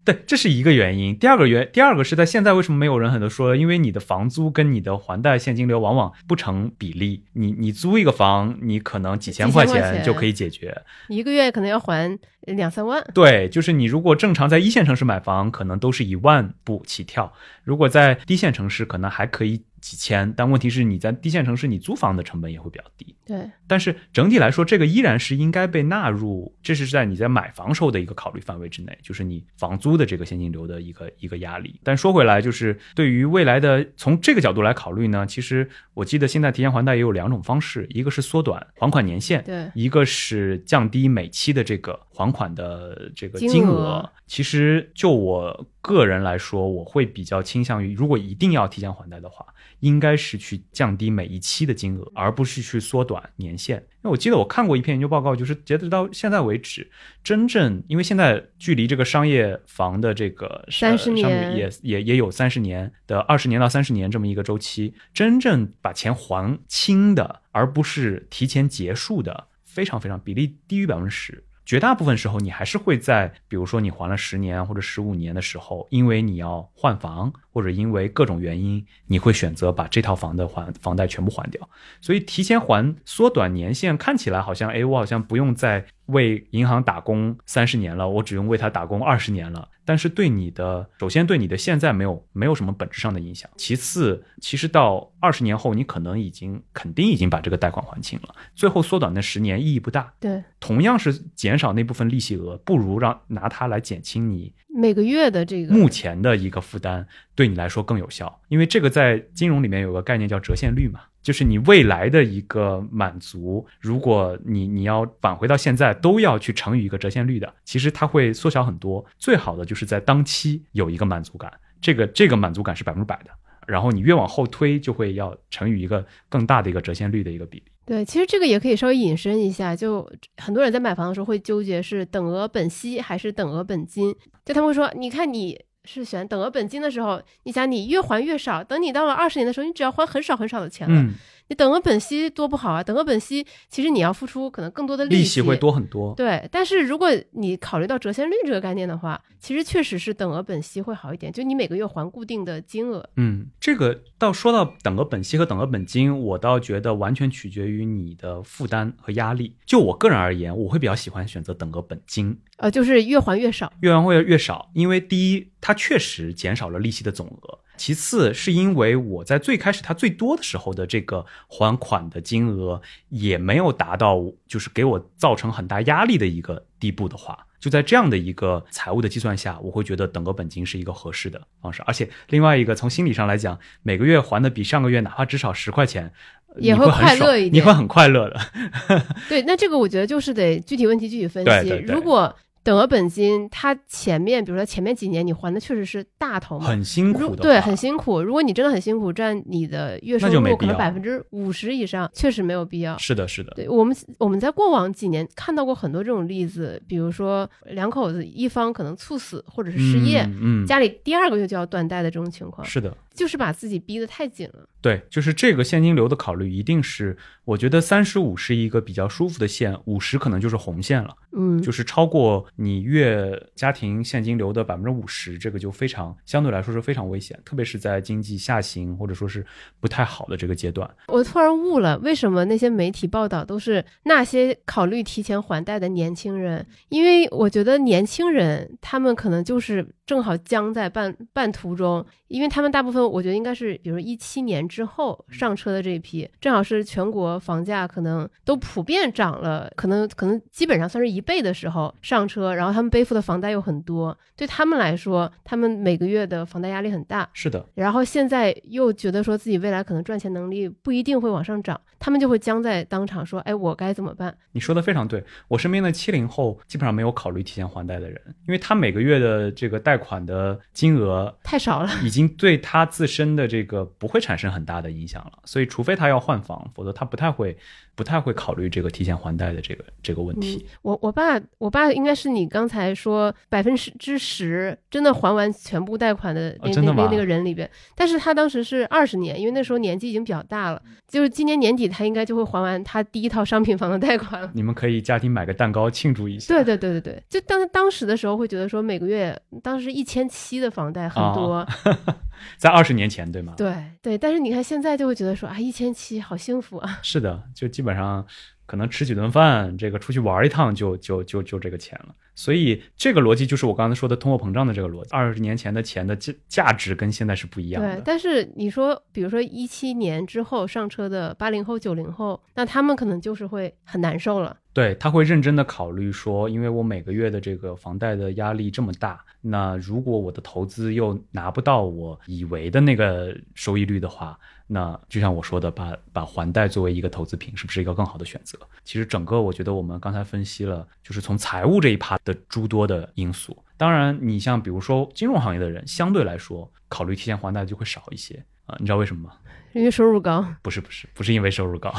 对，这是一个原因。第二个原，第二个是在现在为什么没有人很多说？因为你的房租跟你的还贷现金流往往不成比例。你你租一个房，你可能几千块钱就可以解决，一个月可能要还两三万。对，就是你如果正常在一线城市买房，可能都是一万步起跳；如果在低线城市，可能还可以。几千，但问题是你在低线城市，你租房的成本也会比较低。对，但是整体来说，这个依然是应该被纳入，这是在你在买房时候的一个考虑范围之内，就是你房租的这个现金流的一个一个压力。但说回来，就是对于未来的从这个角度来考虑呢，其实我记得现在提前还贷也有两种方式，一个是缩短还款年限，对，一个是降低每期的这个还款的这个金额。其实就我个人来说，我会比较倾向于，如果一定要提前还贷的话。应该是去降低每一期的金额，而不是去缩短年限。因为我记得我看过一篇研究报告，就是截止到现在为止，真正因为现在距离这个商业房的这个三十年也也也有三十年的二十年到三十年这么一个周期，真正把钱还清的，而不是提前结束的，非常非常比例低于百分之十。绝大部分时候，你还是会在，比如说你还了十年或者十五年的时候，因为你要换房，或者因为各种原因，你会选择把这套房的还房贷全部还掉。所以提前还，缩短年限，看起来好像，哎，我好像不用再为银行打工三十年了，我只用为他打工二十年了。但是对你的，首先对你的现在没有没有什么本质上的影响。其次，其实到二十年后，你可能已经肯定已经把这个贷款还清了。最后缩短那十年意义不大。对，同样是减少那部分利息额，不如让拿它来减轻你每个月的这个目前的一个负担，对你来说更有效。因为这个在金融里面有个概念叫折现率嘛。就是你未来的一个满足，如果你你要返回到现在，都要去乘以一个折现率的，其实它会缩小很多。最好的就是在当期有一个满足感，这个这个满足感是百分之百的。然后你越往后推，就会要乘以一个更大的一个折现率的一个比例。对，其实这个也可以稍微引申一下，就很多人在买房的时候会纠结是等额本息还是等额本金，就他们会说，你看你。是选等额本金的时候，你想你越还越少，等你到了二十年的时候，你只要还很少很少的钱了。你等额本息多不好啊！等额本息其实你要付出可能更多的利息利息会多很多。对，但是如果你考虑到折现率这个概念的话，其实确实是等额本息会好一点，就你每个月还固定的金额。嗯，这个到说到等额本息和等额本金，我倒觉得完全取决于你的负担和压力。就我个人而言，我会比较喜欢选择等额本金。呃，就是越还越少，越还会越少，因为第一，它确实减少了利息的总额。其次，是因为我在最开始它最多的时候的这个还款的金额也没有达到，就是给我造成很大压力的一个地步的话，就在这样的一个财务的计算下，我会觉得等额本金是一个合适的方式。而且另外一个从心理上来讲，每个月还的比上个月哪怕至少十块钱，也会快乐一点，你会很快乐的。对，那这个我觉得就是得具体问题具体分析。如果等额本金，它前面，比如说前面几年你还的确实是大头，很辛苦，对，很辛苦。如果你真的很辛苦，占你的月收入可能百分之五十以上，确实没有必要。是的，是的。对我们，我们在过往几年看到过很多这种例子，比如说两口子一方可能猝死或者是失业，嗯，家里第二个月就要断贷的这种情况。是的。就是把自己逼得太紧了。对，就是这个现金流的考虑，一定是我觉得三十五是一个比较舒服的线，五十可能就是红线了。嗯，就是超过你月家庭现金流的百分之五十，这个就非常相对来说是非常危险，特别是在经济下行或者说是不太好的这个阶段。我突然悟了，为什么那些媒体报道都是那些考虑提前还贷的年轻人？因为我觉得年轻人他们可能就是正好僵在半半途中，因为他们大部分我觉得应该是，比如一七年之后上车的这一批，正好是全国房价可能都普遍涨了，可能可能基本上算是一倍的时候上车，然后他们背负的房贷又很多，对他们来说，他们每个月的房贷压力很大。是的，然后现在又觉得说自己未来可能赚钱能力不一定会往上涨，他们就会僵在当场说：“哎，我该怎么办你说的非常对。我身边的七零后基本上没有考虑提前还贷的人，因为他每个月的这个贷款的金额？”太少了，已经对他自身的这个不会产生很大的影响了。所以，除非他要换房，否则他不太会不太会考虑这个提前还贷的这个这个问题。我我爸我爸应该是你刚才说百分之十真的还完全部贷款的那、哦真的那那个人里边，但是他当时是二十年，因为那时候年纪已经比较大了，就是今年年底他应该就会还完他第一套商品房的贷款了。你们可以家庭买个蛋糕庆祝一下。对对对对对，就当当时的时候会觉得说每个月当时一千七的房贷很多，在二十年前，对吗？对对，但是你看现在就会觉得说啊一千七好幸福啊，是的，就基本上可能吃几顿饭，这个出去玩一趟就就就就这个钱了。所以这个逻辑就是我刚才说的通货膨胀的这个逻辑。二十年前的钱的价价值跟现在是不一样的对，的。但是你说，比如说一七年之后上车的八零后、九零后，那他们可能就是会很难受了。对，他会认真的考虑说，因为我每个月的这个房贷的压力这么大，那如果我的投资又拿不到我以为的那个收益率的话，那就像我说的，把把还贷作为一个投资品，是不是一个更好的选择？其实整个我觉得我们刚才分析了，就是从财务这一趴的诸多的因素。当然，你像比如说金融行业的人，相对来说考虑提前还贷就会少一些啊、你知道为什么吗？因为收入高，不是不是不是因为收入高，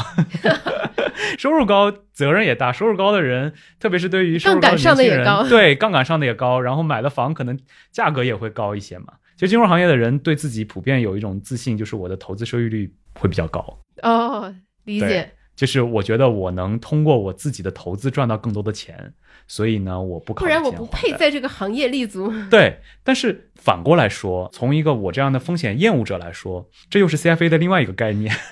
收入高责任也大，收入高的人，特别是对于收入高杠杆上的也高对杠杆上的也高，然后买的房可能价格也会高一些嘛。就金融行业的人对自己普遍有一种自信，就是我的投资收益率会比较高，哦，理解。就是我觉得我能通过我自己的投资赚到更多的钱，所以呢，我不考虑不然我不配在这个行业立足。对，但是反过来说，从一个我这样的风险厌恶者来说，这又是 CFA 的另外一个概念。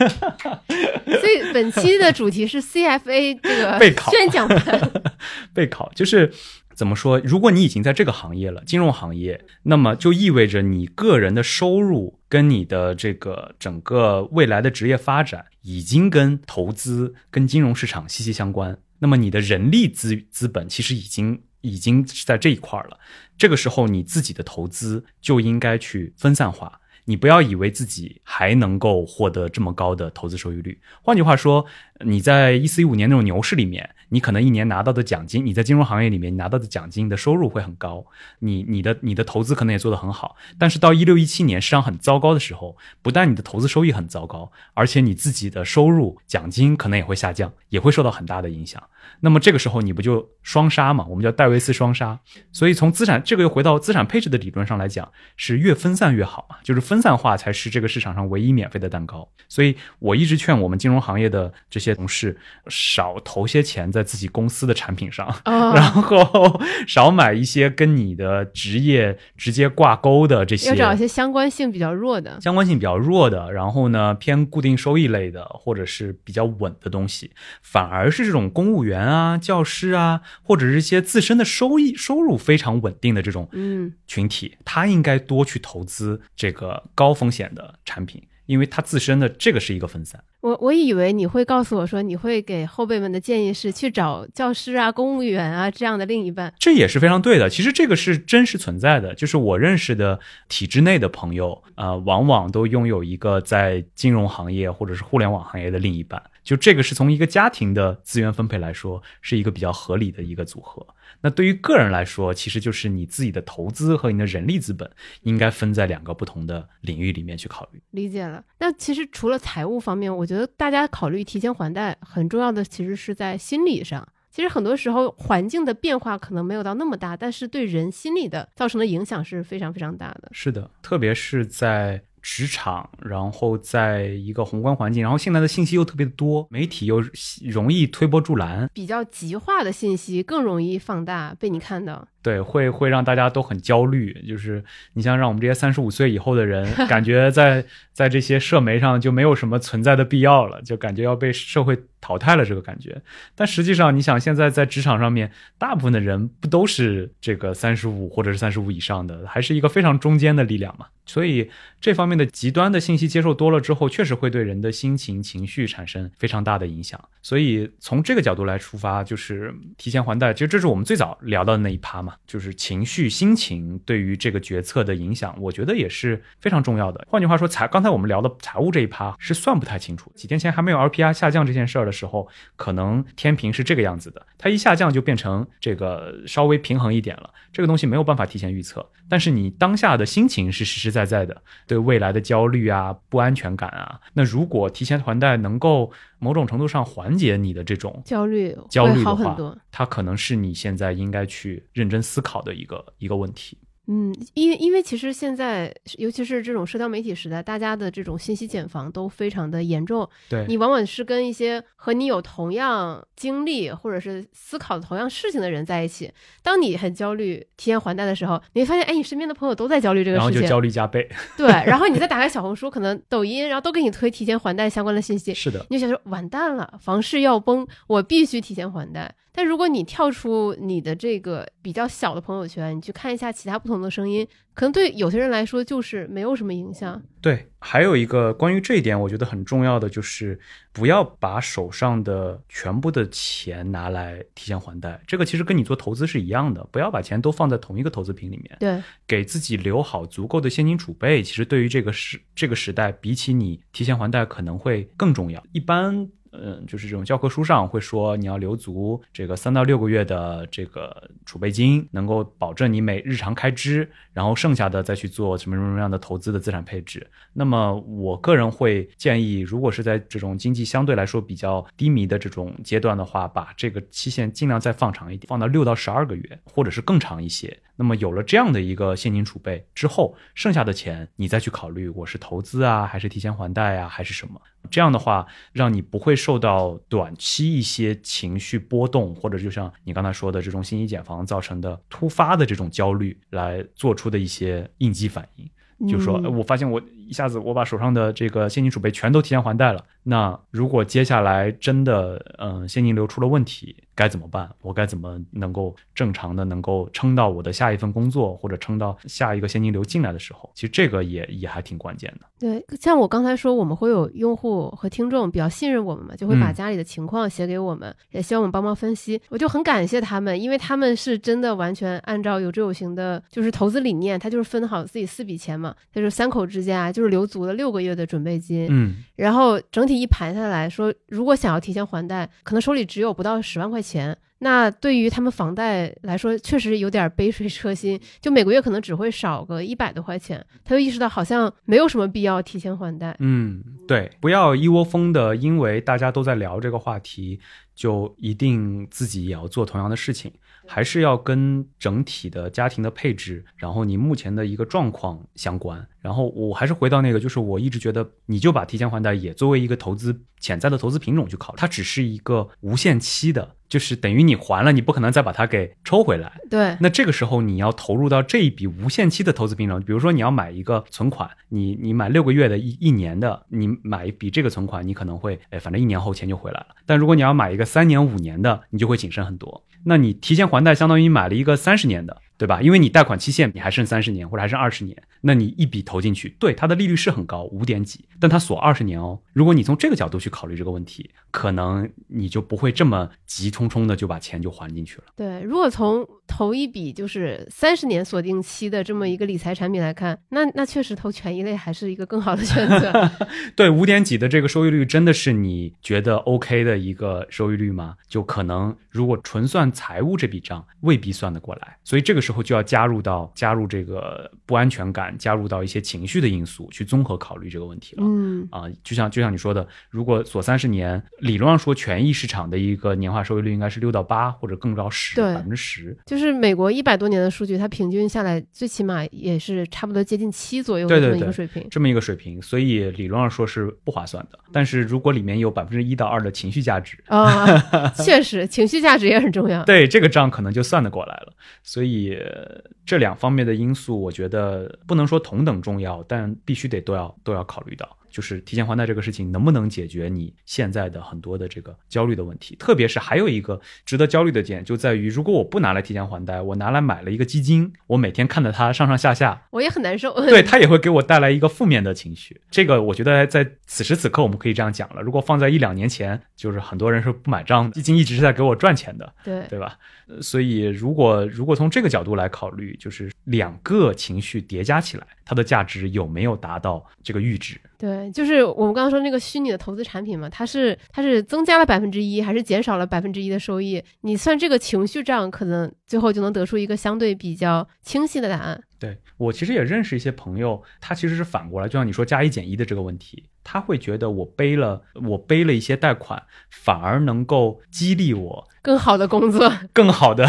所以本期的主题是 CFA 这个 备考宣讲盘。备考，就是怎么说？如果你已经在这个行业了，金融行业，那么就意味着你个人的收入跟你的这个整个未来的职业发展，已经跟投资、跟金融市场息息相关。那么你的人力资资本其实已经已经是在这一块了。这个时候，你自己的投资就应该去分散化。你不要以为自己还能够获得这么高的投资收益率。换句话说，你在一四一五年那种牛市里面，你可能一年拿到的奖金，你在金融行业里面你拿到的奖金的收入会很高，你你的你的投资可能也做得很好。但是到一六一七年市场很糟糕的时候，不但你的投资收益很糟糕，而且你自己的收入奖金可能也会下降，也会受到很大的影响。那么这个时候你不就双杀嘛？我们叫戴维斯双杀。所以从资产这个又回到资产配置的理论上来讲，是越分散越好嘛，就是分散化才是这个市场上唯一免费的蛋糕。所以我一直劝我们金融行业的这些同事少投些钱在自己公司的产品上，哦 然后少买一些跟你的职业直接挂钩的这些要找一些相关性比较弱的。相关性比较弱的，然后呢偏固定收益类的，或者是比较稳的东西，反而是这种公务员啊、教师啊，或者是一些自身的收益收入非常稳定的这种嗯，群体，他应该多去投资这个高风险的产品，因为它自身的这个是一个分散。我我以为你会告诉我说，你会给后辈们的建议是去找教师啊、公务员啊这样的另一半。这也是非常对的。其实这个是真实存在的，就是我认识的体制内的朋友，呃，往往都拥有一个在金融行业或者是互联网行业的另一半。就这个是从一个家庭的资源分配来说，是一个比较合理的一个组合。那对于个人来说，其实就是你自己的投资和你的人力资本应该分在两个不同的领域里面去考虑。理解了。那其实除了财务方面，我觉得大家考虑提前还贷很重要的，其实是在心理上。其实很多时候环境的变化可能没有到那么大，但是对人心理的造成的影响是非常非常大的。是的，特别是在职场，然后在一个宏观环境，然后现在的信息又特别多，媒体又容易推波助澜，比较极化的信息更容易放大被你看到。对，会会让大家都很焦虑。就是你像让我们这些三十五岁以后的人，感觉在在这些社媒上就没有什么存在的必要了，就感觉要被社会淘汰了这个感觉。但实际上，你想现在在职场上面，大部分的人不都是这个三十五或者是三十五以上的，还是一个非常中间的力量嘛？所以这方面的极端的信息接受多了之后，确实会对人的心情、情绪产生非常大的影响。所以从这个角度来出发，就是提前还贷，其实这是我们最早聊到的那一趴嘛。就是情绪、心情对于这个决策的影响，我觉得也是非常重要的。换句话说，财刚才我们聊的财务这一趴是算不太清楚。几天前还没有 RPI 下降这件事儿的时候，可能天平是这个样子的，它一下降就变成这个稍微平衡一点了。这个东西没有办法提前预测，但是你当下的心情是实实在在的，对未来的焦虑啊、不安全感啊。那如果提前还贷能够某种程度上缓解你的这种焦虑，焦虑的话，它可能是你现在应该去认真思考的一个一个问题。嗯，因为因为其实现在，尤其是这种社交媒体时代，大家的这种信息茧房都非常的严重。对你往往是跟一些和你有同样经历或者是思考同样事情的人在一起。当你很焦虑提前还贷的时候，你会发现，哎，你身边的朋友都在焦虑这个事情，然后就焦虑加倍。对，然后你再 打开小红书，可能抖音，然后都给你推提前还贷相关的信息。是的，你就想说，完蛋了，房市要崩，我必须提前还贷。但如果你跳出你的这个比较小的朋友圈，你去看一下其他不同的声音，可能对有些人来说就是没有什么影响。对，还有一个关于这一点，我觉得很重要的就是不要把手上的全部的钱拿来提前还贷。这个其实跟你做投资是一样的，不要把钱都放在同一个投资品里面。对，给自己留好足够的现金储备，其实对于这个时这个时代，比起你提前还贷可能会更重要。一般。嗯，就是这种教科书上会说，你要留足这个三到六个月的这个储备金，能够保证你每日常开支，然后剩下的再去做什么什么样的投资的资产配置。那么，我个人会建议，如果是在这种经济相对来说比较低迷的这种阶段的话，把这个期限尽量再放长一点，放到六到十二个月，或者是更长一些。那么有了这样的一个现金储备之后，剩下的钱你再去考虑，我是投资啊，还是提前还贷啊，还是什么？这样的话，让你不会受到短期一些情绪波动，或者就像你刚才说的这种信息茧房造成的突发的这种焦虑来做出的一些应激反应。就说，我发现我一下子我把手上的这个现金储备全都提前还贷了。那如果接下来真的，嗯，现金流出了问题，该怎么办？我该怎么能够正常的能够撑到我的下一份工作，或者撑到下一个现金流进来的时候？其实这个也也还挺关键的。对，像我刚才说，我们会有用户和听众比较信任我们嘛，就会把家里的情况写给我们，也希望我们帮忙分析。我就很感谢他们，因为他们是真的完全按照有志有行的，就是投资理念，他就是分好自己四笔钱嘛，就是三口之家就是留足了六个月的准备金，嗯，然后整体。一盘下来说，如果想要提前还贷，可能手里只有不到十万块钱。那对于他们房贷来说，确实有点杯水车薪，就每个月可能只会少个一百多块钱。他就意识到好像没有什么必要提前还贷。嗯，对，不要一窝蜂的，因为大家都在聊这个话题，就一定自己也要做同样的事情。还是要跟整体的家庭的配置，然后你目前的一个状况相关。然后我还是回到那个，就是我一直觉得，你就把提前还贷也作为一个投资潜在的投资品种去考虑，它只是一个无限期的，就是等于你还了，你不可能再把它给抽回来。对。那这个时候你要投入到这一笔无限期的投资品种，比如说你要买一个存款，你你买六个月的一一年的，你买一笔这个存款，你可能会，哎，反正一年后钱就回来了。但如果你要买一个三年五年的，你就会谨慎很多。那你提前还贷，相当于买了一个三十年的。对吧？因为你贷款期限你还剩三十年或者还剩二十年，那你一笔投进去，对它的利率是很高，五点几，但它锁二十年哦。如果你从这个角度去考虑这个问题，可能你就不会这么急匆匆的就把钱就还进去了。对，如果从投一笔就是三十年锁定期的这么一个理财产品来看，那那确实投权益类还是一个更好的选择。对，五点几的这个收益率真的是你觉得 OK 的一个收益率吗？就可能如果纯算财务这笔账未必算得过来，所以这个时候就要加入到加入这个不安全感，加入到一些情绪的因素去综合考虑这个问题了。嗯啊，就像就像你说的，如果锁三十年，理论上说权益市场的一个年化收益率应该是六到八或者更高十对百分之十。就是美国一百多年的数据，它平均下来最起码也是差不多接近七左右的这么一对对对个水平。这么一个水平，所以理论上说是不划算的。但是如果里面有百分之一到二的情绪价值，啊，确实，情绪价值也很重要。对这个账可能就算得过来了。所以呃这两方面的因素，我觉得不能说同等重要，但必须得都要都要考虑到。就是提前还贷这个事情能不能解决你现在的很多的这个焦虑的问题，特别是还有一个值得焦虑的点，就在于如果我不拿来提前还贷，我拿来买了一个基金，我每天看着它上上下下，我也很难受。对它也会给我带来一个负面的情绪。这个我觉得在此时此刻我们可以这样讲了。如果放在一两年前，就是很多人是不买账的，基金一直是在给我赚钱的，对对吧？呃所以如果如果从这个角度来考虑，就是两个情绪叠加起来，它的价值有没有达到这个阈值？对，就是我们刚刚说那个虚拟的投资产品嘛，它是它是增加了百分之一，还是减少了百分之一的收益？你算这个情绪账，可能最后就能得出一个相对比较清晰的答案。对我其实也认识一些朋友，他其实是反过来，就像你说加一减一的这个问题，他会觉得我背了我背了一些贷款，反而能够激励我更好的工作，更好的。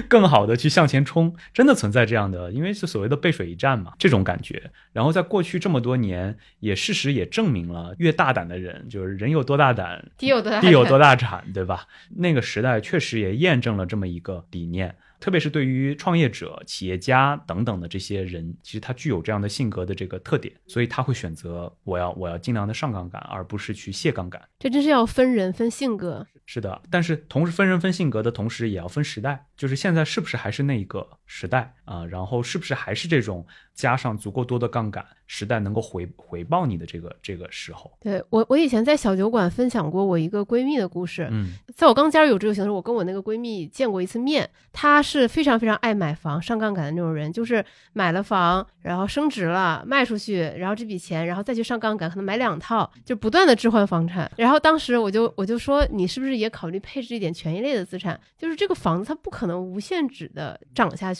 更好的去向前冲，真的存在这样的，因为是所谓的背水一战嘛，这种感觉。然后在过去这么多年，也事实也证明了，越大胆的人，就是人有多大胆，地有多大？地有多大产，对吧？那个时代确实也验证了这么一个理念。特别是对于创业者、企业家等等的这些人，其实他具有这样的性格的这个特点，所以他会选择我要我要尽量的上杠杆，而不是去卸杠杆。这真是要分人分性格。是的，但是同时分人分性格的同时，也要分时代，就是现在是不是还是那一个时代啊、然后是不是还是这种加上足够多的杠杆，时代能够回回报你的这个这个时候。对我，我以前在小酒馆分享过我一个闺蜜的故事。嗯在我刚加入有志有行的时候，我跟我那个闺蜜见过一次面。她是非常非常爱买房、上杠杆的那种人，就是买了房，然后升值了，卖出去，然后这笔钱，然后再去上杠杆，可能买两套，就不断的置换房产。然后当时我就我就说，你是不是也考虑配置一点权益类的资产？就是这个房子它不可能无限制的涨下去。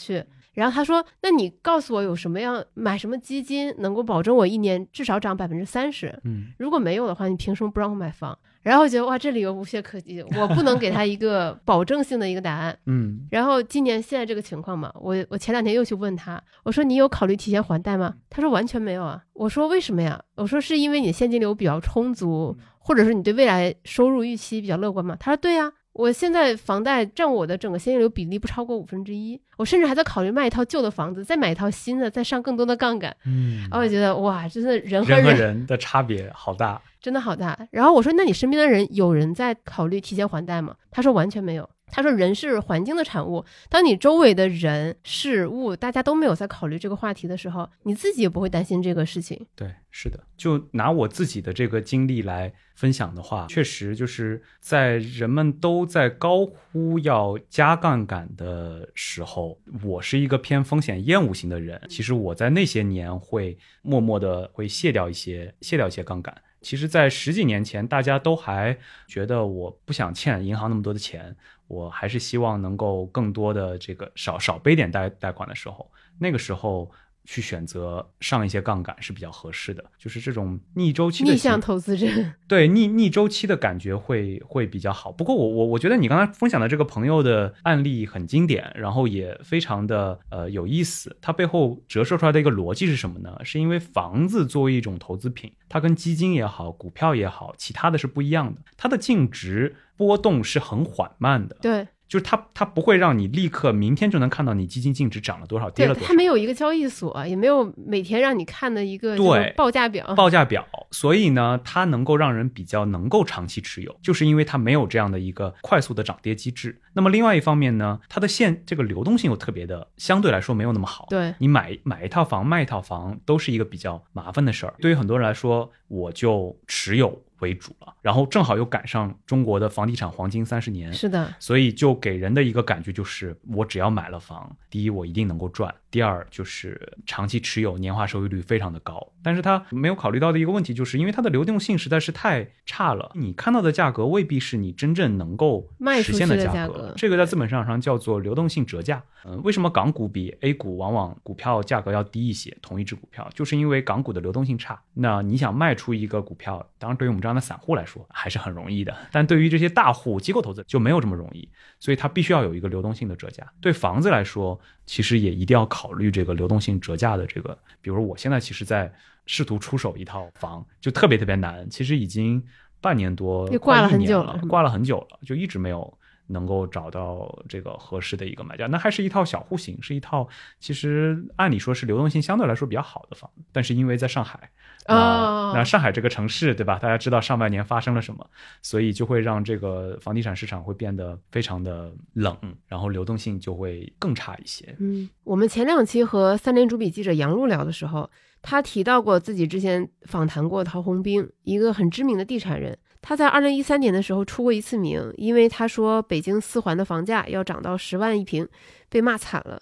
然后他说：“那你告诉我有什么样买什么基金能够保证我一年至少涨百分之三十？嗯如果没有的话，你凭什么不让我买房？”然后我觉得哇，这里有无懈可击，我不能给他一个 保证性的一个答案。嗯然后今年现在这个情况嘛，我我前两天又去问他，我说你有考虑提前还贷吗？他说完全没有啊。我说为什么呀？我说是因为你现金流比较充足，或者是你对未来收入预期比较乐观吗？他说对呀、我现在房贷占我的整个现金流比例不超过五分之一，我甚至还在考虑卖一套旧的房子，再买一套新的，再上更多的杠杆。嗯然后我觉得哇，真的人和人和人人的差别好大。真的好大。然后我说，那你身边的人有人在考虑提前还贷吗？他说完全没有。他说人是环境的产物，当你周围的人事物大家都没有在考虑这个话题的时候，你自己也不会担心这个事情。对，是的，就拿我自己的这个经历来分享的话，确实就是在人们都在高呼要加杠杆的时候，我是一个偏风险厌恶型的人。其实我在那些年会默默的会卸掉一些卸掉一些杠杆。其实，在十几年前，大家都还觉得我不想欠银行那么多的钱，我还是希望能够更多的这个少少背点贷贷款的时候，那个时候去选择上一些杠杆是比较合适的，就是这种逆周期的逆向投资者，对逆逆周期的感觉会会比较好。不过我我我觉得你刚才分享的这个朋友的案例很经典，然后也非常的呃有意思。它背后折射出来的一个逻辑是什么呢？是因为房子作为一种投资品，它跟基金也好、股票也好，其他的是不一样的，它的净值波动是很缓慢的。对就是它它不会让你立刻明天就能看到你基金净值涨了多少，跌，了多少它。没有一个交易所，也没有每天让你看的一个对报价表。报价表，所以呢，它能够让人比较能够长期持有，就是因为它没有这样的一个快速的涨跌机制。那么另外一方面呢，它的现这个流动性又特别的相对来说没有那么好。对你买买一套房卖一套房都是一个比较麻烦的事儿。对于很多人来说，我就持有为主了，然后正好又赶上中国的房地产黄金三十年，是的，所以就给人的一个感觉就是，我只要买了房，第一我一定能够赚，第二就是长期持有，年化收益率非常的高，但是它没有考虑到的一个问题，就是因为它的流动性实在是太差了，你看到的价格未必是你真正能够实现的价格。这个在资本市场上叫做流动性折价。嗯，为什么港股比 A 股往往股票价格要低一些？同一只股票，就是因为港股的流动性差。那你想卖出一个股票，当然对于我们这样的散户来说还是很容易的，但对于这些大户机构投资就没有这么容易，所以它必须要有一个流动性的折价。对房子来说，其实也一定要考虑这个流动性折价的这个。比如我现在其实，在试图出手一套房，就特别特别难。其实已经半年多，挂了很久了，挂了很久了，就一直没有能够找到这个合适的一个买家。那还是一套小户型，是一套其实按理说是流动性相对来说比较好的房，但是因为在上海。啊，那上海这个城市，对吧？大家知道上半年发生了什么，所以就会让这个房地产市场会变得非常的冷，然后流动性就会更差一些。嗯，我们前两期和三联主笔记者杨璐聊的时候，他提到过自己之前访谈过陶宏斌，一个很知名的地产人。他在二零一三年的时候出过一次名，因为他说北京四环的房价要涨到十万一平，被骂惨了。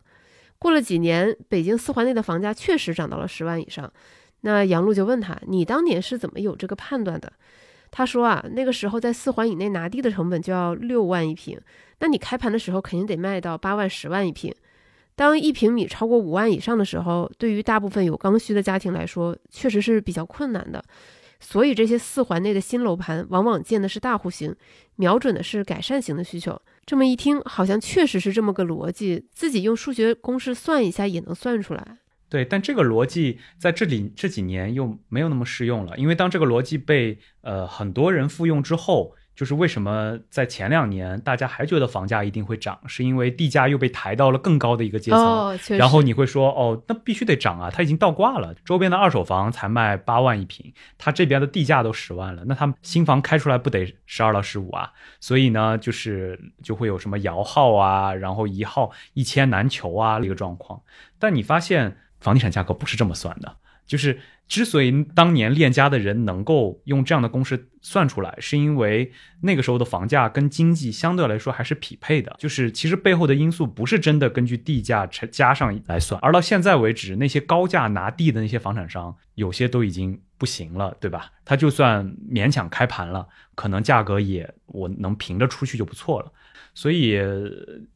过了几年，北京四环内的房价确实涨到了十万以上。那杨璐就问他：“你当年是怎么有这个判断的？”他说：“啊，那个时候在四环以内拿地的成本就要六万一平，那你开盘的时候肯定得卖到八万、十万一平。当一平米超过五万以上的时候，对于大部分有刚需的家庭来说，确实是比较困难的。所以这些四环内的新楼盘往往建的是大户型，瞄准的是改善型的需求。这么一听，好像确实是这么个逻辑，自己用数学公式算一下也能算出来。”对，但这个逻辑在这里这几年又没有那么适用了，因为当这个逻辑被呃很多人复用之后，就是为什么在前两年大家还觉得房价一定会涨，是因为地价又被抬到了更高的一个阶层，然后你会说哦，那必须得涨啊，它已经倒挂了，周边的二手房才卖八万一平，它这边的地价都十万了，那它新房开出来不得十二到十五啊？所以呢，就是就会有什么摇号啊，然后一号一千难求啊一个状况，但你发现。房地产价格不是这么算的，就是之所以当年链家的人能够用这样的公式算出来，是因为那个时候的房价跟经济相对来说还是匹配的。就是其实背后的因素不是真的根据地价乘加上来算，而到现在为止，那些高价拿地的那些房产商，有些都已经不行了，对吧？他就算勉强开盘了，可能价格也我能平着出去就不错了。所以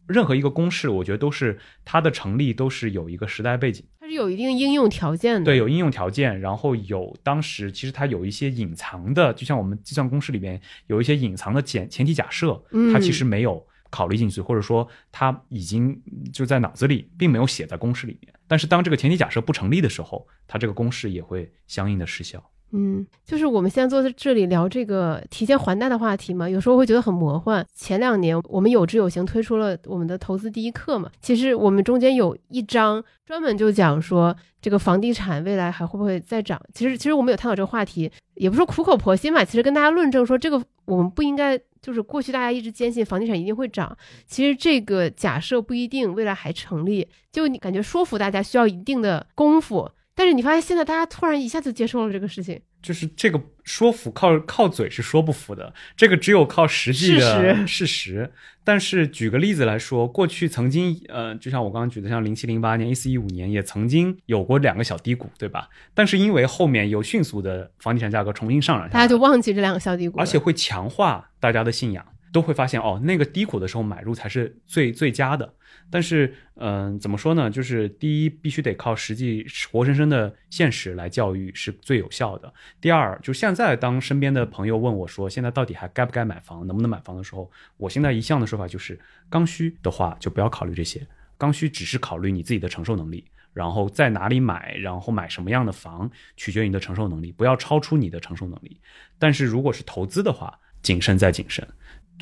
任何一个公式，我觉得都是它的成立都是有一个时代背景。有一定应用条件的，对，有应用条件，然后有当时其实它有一些隐藏的，就像我们计算公式里面有一些隐藏的前前提假设，它其实没有考虑进去，或者说它已经就在脑子里，并没有写在公式里面。但是当这个前提假设不成立的时候，它这个公式也会相应的失效。嗯，就是我们现在坐在这里聊这个提前还贷的话题嘛，有时候会觉得很魔幻。前两年我们有知有行推出了我们的投资第一课嘛，其实我们中间有一章专门就讲说这个房地产未来还会不会再涨。其实其实我们有探讨这个话题，也不是说苦口婆心吧，其实跟大家论证说这个我们不应该就是过去大家一直坚信房地产一定会涨，其实这个假设不一定未来还成立，就你感觉说服大家需要一定的功夫。但是你发现现在大家突然一下子接受了这个事情，就是这个说服靠靠嘴是说不服的，这个只有靠实际的事实。但是举个例子来说，过去曾经呃，就像我刚刚举的，像零七零八年、一四一五年也曾经有过两个小低谷，对吧？但是因为后面有迅速的房地产价格重新上涨，大家就忘记这两个小低谷，而且会强化大家的信仰，都会发现哦，那个低谷的时候买入才是最最佳的。但是，嗯，怎么说呢？就是第一，必须得靠实际活生生的现实来教育是最有效的。第二，就现在当身边的朋友问我说，现在到底还该不该买房，能不能买房的时候，我现在一向的说法就是，刚需的话就不要考虑这些，刚需只是考虑你自己的承受能力，然后在哪里买，然后买什么样的房，取决于你的承受能力，不要超出你的承受能力。但是如果是投资的话，谨慎再谨慎。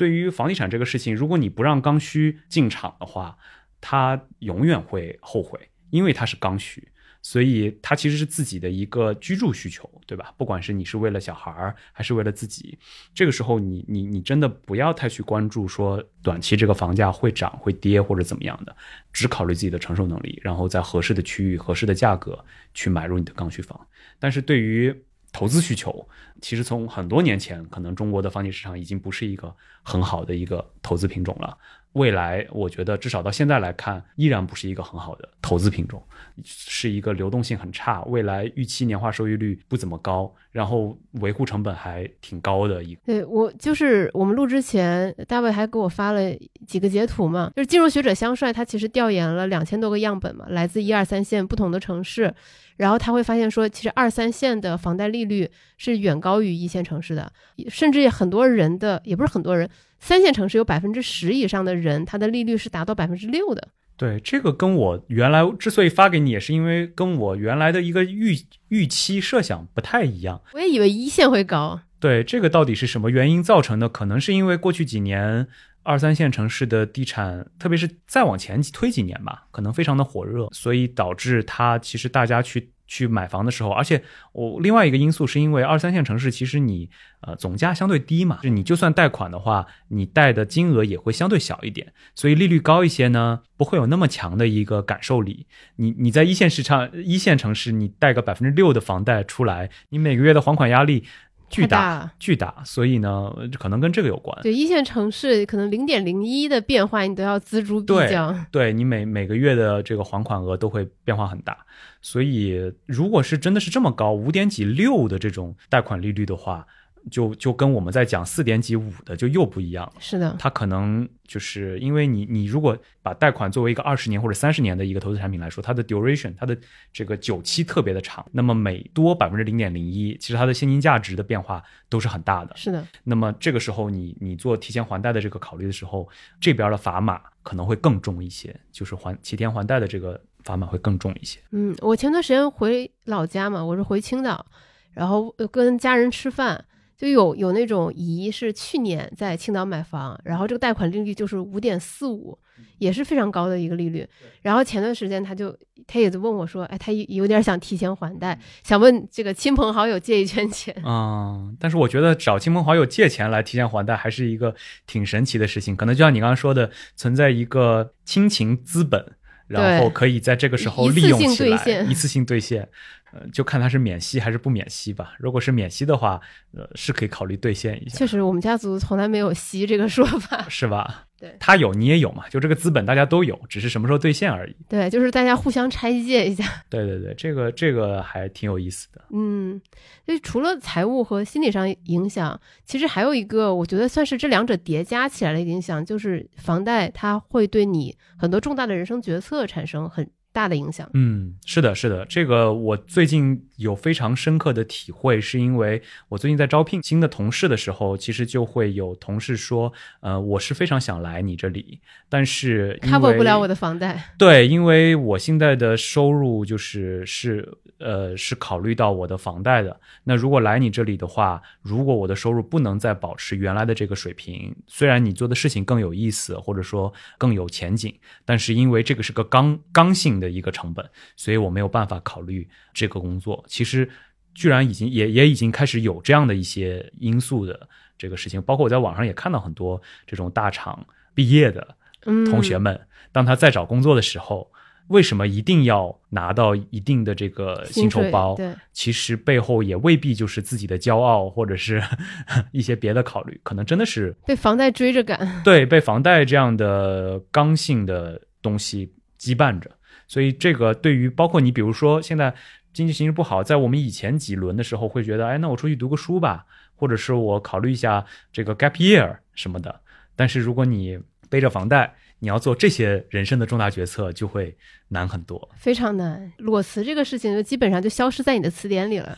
对于房地产这个事情，如果你不让刚需进场的话，他永远会后悔，因为它是刚需，所以它其实是自己的一个居住需求，对吧？不管是你是为了小孩儿，还是为了自己，这个时候你你你真的不要太去关注说短期这个房价会涨会跌或者怎么样的，只考虑自己的承受能力，然后在合适的区域、合适的价格去买入你的刚需房。但是对于投资需求，其实从很多年前，可能中国的房地产市场已经不是一个很好的一个投资品种了。未来我觉得至少到现在来看，依然不是一个很好的投资品种，是一个流动性很差，未来预期年化收益率不怎么高，然后维护成本还挺高的一个。对我就是我们录之前，大卫还给我发了几个截图嘛，就是金融学者香帅他其实调研了两千多个样本嘛，来自一二三线不同的城市，然后他会发现说，其实二三线的房贷利率是远高于一线城市的，甚至很多人的也不是很多人。三线城市有百分之十以上的人，他的利率是达到百分之六的。对，这个跟我原来之所以发给你，也是因为跟我原来的一个预预期设想不太一样。我也以为一线会高。对，这个到底是什么原因造成的？可能是因为过去几年二三线城市的地产，特别是再往前推几年吧，可能非常的火热，所以导致它其实大家去。去买房的时候，而且我另外一个因素是因为二三线城市其实你呃总价相对低嘛，就你就算贷款的话，你贷的金额也会相对小一点，所以利率高一些呢，不会有那么强的一个感受力。你你在一线市场一线城市，你贷个百分之六的房贷出来，你每个月的还款压力。巨大巨大，所以呢，可能跟这个有关。对一线城市，可能零点零一的变化，你都要锱铢必较。对你每每个月的这个还款额都会变化很大，所以如果是真的是这么高，五点几六的这种贷款利率的话。就就跟我们在讲四点几五的就又不一样了，是的，它可能就是因为你你如果把贷款作为一个二十年或者三十年的一个投资产品来说，它的 duration 它的这个久期特别的长，那么每多百分之零点零一，其实它的现金价值的变化都是很大的，是的。那么这个时候你你做提前还贷的这个考虑的时候，这边的砝码可能会更重一些，就是还提前还贷的这个砝码会更重一些。嗯，我前段时间回老家嘛，我是回青岛，然后跟家人吃饭。就有有那种姨是去年在青岛买房，然后这个贷款利率就是五点四五，也是非常高的一个利率。然后前段时间他就他也就问我说，哎，他有点想提前还贷，想问这个亲朋好友借一圈钱。嗯，但是我觉得找亲朋好友借钱来提前还贷还是一个挺神奇的事情，可能就像你刚刚说的，存在一个亲情资本，然后可以在这个时候利用起来，一次性兑现。呃，就看他是免息还是不免息吧。如果是免息的话，呃，是可以考虑兑现一下。确实，我们家族从来没有息这个说法，是吧？对，他有你也有嘛，就这个资本大家都有，只是什么时候兑现而已。对，就是大家互相拆借一下。对对对，这个这个还挺有意思的。嗯，所以除了财务和心理上影响，其实还有一个，我觉得算是这两者叠加起来的影响，就是房贷它会对你很多重大的人生决策产生很。大的影响，嗯，是的，是的，这个我最近有非常深刻的体会，是因为我最近在招聘新的同事的时候，其实就会有同事说，呃，我是非常想来你这里，但是 cover 不了我的房贷，对，因为我现在的收入就是是呃是考虑到我的房贷的，那如果来你这里的话，如果我的收入不能再保持原来的这个水平，虽然你做的事情更有意思，或者说更有前景，但是因为这个是个刚刚性。的一个成本，所以我没有办法考虑这个工作。其实，居然已经也也已经开始有这样的一些因素的这个事情，包括我在网上也看到很多这种大厂毕业的同学们，当他在找工作的时候，为什么一定要拿到一定的这个薪酬包？对，其实背后也未必就是自己的骄傲，或者是 一些别的考虑，可能真的是被房贷追着赶。对，被房贷这样的刚性的东西羁绊着。所以这个对于包括你，比如说现在经济形势不好，在我们以前几轮的时候会觉得，哎，那我出去读个书吧，或者是我考虑一下这个 gap year 什么的。但是如果你背着房贷，你要做这些人生的重大决策，就会难很多，非常难。裸辞这个事情就基本上就消失在你的词典里了。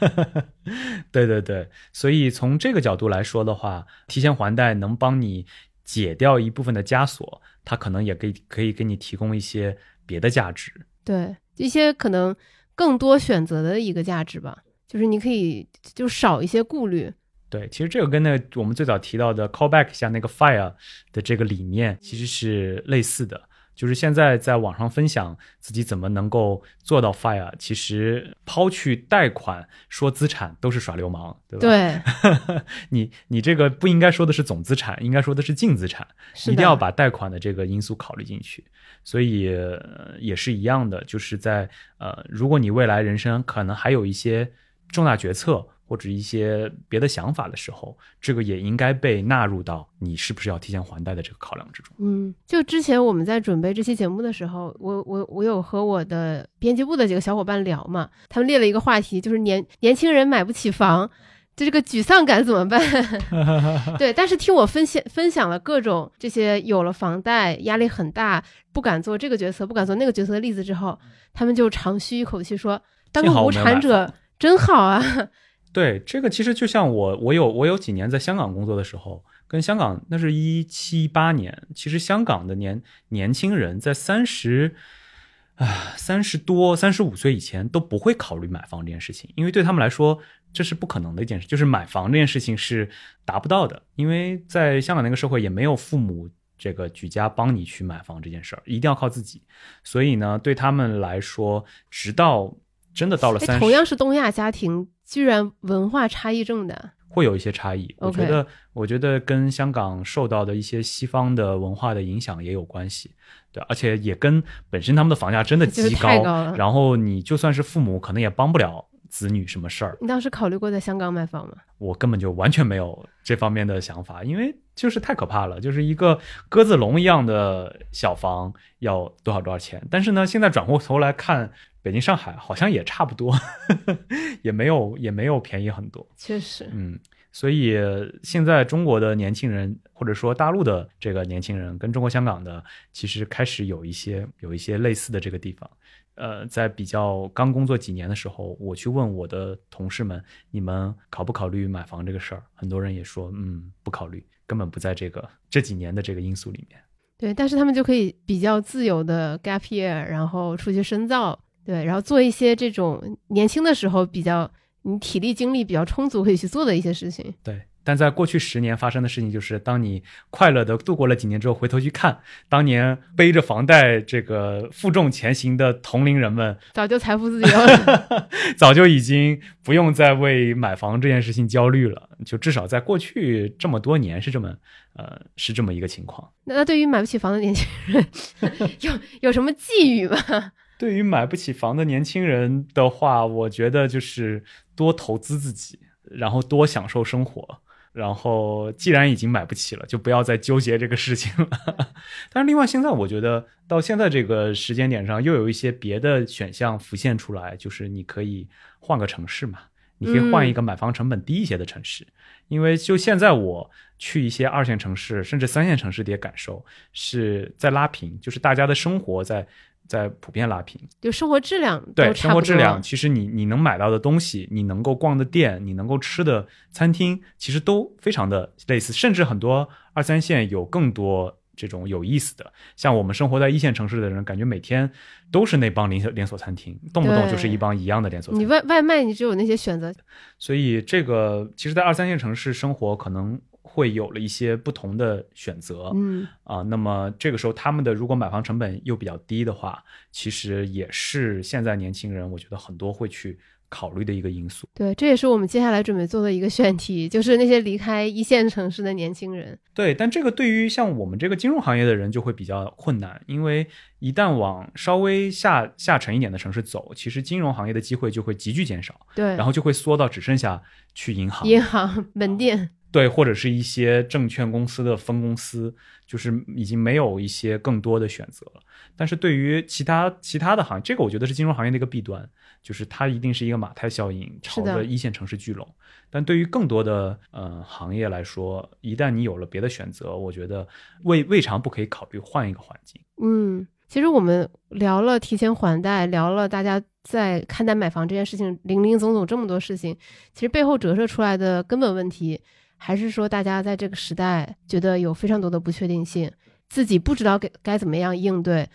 对对对，所以从这个角度来说的话，提前还贷能帮你解掉一部分的枷锁，它可能也可以可以给你提供一些。别的价值，对一些可能更多选择的一个价值吧，就是你可以就少一些顾虑。对，其实这个跟那我们最早提到的 callback 下那个 fire 的这个理念其实是类似的。就是现在在网上分享自己怎么能够做到 fire，其实抛去贷款说资产都是耍流氓，对吧？对，你你这个不应该说的是总资产，应该说的是净资产，一定要把贷款的这个因素考虑进去。所以也是一样的，就是在呃，如果你未来人生可能还有一些重大决策。或者一些别的想法的时候，这个也应该被纳入到你是不是要提前还贷的这个考量之中。嗯，就之前我们在准备这期节目的时候，我我我有和我的编辑部的几个小伙伴聊嘛，他们列了一个话题，就是年年轻人买不起房。就这个沮丧感怎么办？对，但是听我分享分享了各种这些有了房贷压力很大，不敢做这个决策，不敢做那个决策的例子之后，他们就长吁一口气说：“当个无产者真好啊！”对，这个其实就像我，我有我有几年在香港工作的时候，跟香港那是一七八年，其实香港的年年轻人在三十啊三十多三十五岁以前都不会考虑买房这件事情，因为对他们来说。这是不可能的一件事，就是买房这件事情是达不到的，因为在香港那个社会也没有父母这个举家帮你去买房这件事儿，一定要靠自己。所以呢，对他们来说，直到真的到了三，同样是东亚家庭，居然文化差异这么大，会有一些差异。我觉得，我觉得跟香港受到的一些西方的文化的影响也有关系，对，而且也跟本身他们的房价真的 极高，然后你就算是父母，可能也帮不了。子女什么事儿？你当时考虑过在香港买房吗？我根本就完全没有这方面的想法，因为就是太可怕了，就是一个鸽子笼一样的小房要多少多少钱。但是呢，现在转过头来看，北京、上海好像也差不多，也没有也没有便宜很多。确实，嗯，所以现在中国的年轻人，或者说大陆的这个年轻人，跟中国香港的其实开始有一些有一些类似的这个地方。呃，在比较刚工作几年的时候，我去问我的同事们，你们考不考虑买房这个事儿？很多人也说，嗯，不考虑，根本不在这个这几年的这个因素里面。对，但是他们就可以比较自由的 gap year，然后出去深造，对，然后做一些这种年轻的时候比较你体力精力比较充足可以去做的一些事情。对。但在过去十年发生的事情，就是当你快乐的度过了几年之后，回头去看，当年背着房贷这个负重前行的同龄人们，早就财富自由了，早就已经不用再为买房这件事情焦虑了。就至少在过去这么多年是这么，呃，是这么一个情况。那对于买不起房的年轻人，有有什么寄语吗？对于买不起房的年轻人的话，我觉得就是多投资自己，然后多享受生活。然后，既然已经买不起了，就不要再纠结这个事情了。但是，另外，现在我觉得到现在这个时间点上，又有一些别的选项浮现出来，就是你可以换个城市嘛，你可以换一个买房成本低一些的城市。因为就现在我去一些二线城市，甚至三线城市的感受是在拉平，就是大家的生活在。在普遍拉平，就生活质量对生活质量，其实你你能买到的东西，你能够逛的店，你能够吃的餐厅，其实都非常的类似，甚至很多二三线有更多这种有意思的。像我们生活在一线城市的人，感觉每天都是那帮连锁连锁餐厅，动不动就是一帮一样的连锁。你外外卖，你只有那些选择。所以这个其实，在二三线城市生活可能。会有了一些不同的选择，嗯啊，那么这个时候他们的如果买房成本又比较低的话，其实也是现在年轻人我觉得很多会去考虑的一个因素。对，这也是我们接下来准备做的一个选题，就是那些离开一线城市的年轻人。对，但这个对于像我们这个金融行业的人就会比较困难，因为一旦往稍微下下沉一点的城市走，其实金融行业的机会就会急剧减少，对，然后就会缩到只剩下去银行、银行门店。对，或者是一些证券公司的分公司，就是已经没有一些更多的选择了。但是对于其他其他的行业，这个我觉得是金融行业的一个弊端，就是它一定是一个马太效应，朝着一线城市聚拢。但对于更多的呃行业来说，一旦你有了别的选择，我觉得未未尝不可以考虑换一个环境。嗯，其实我们聊了提前还贷，聊了大家在看待买房这件事情，零零总总这么多事情，其实背后折射出来的根本问题。还是说，大家在这个时代觉得有非常多的不确定性，自己不知道该该怎么样应对，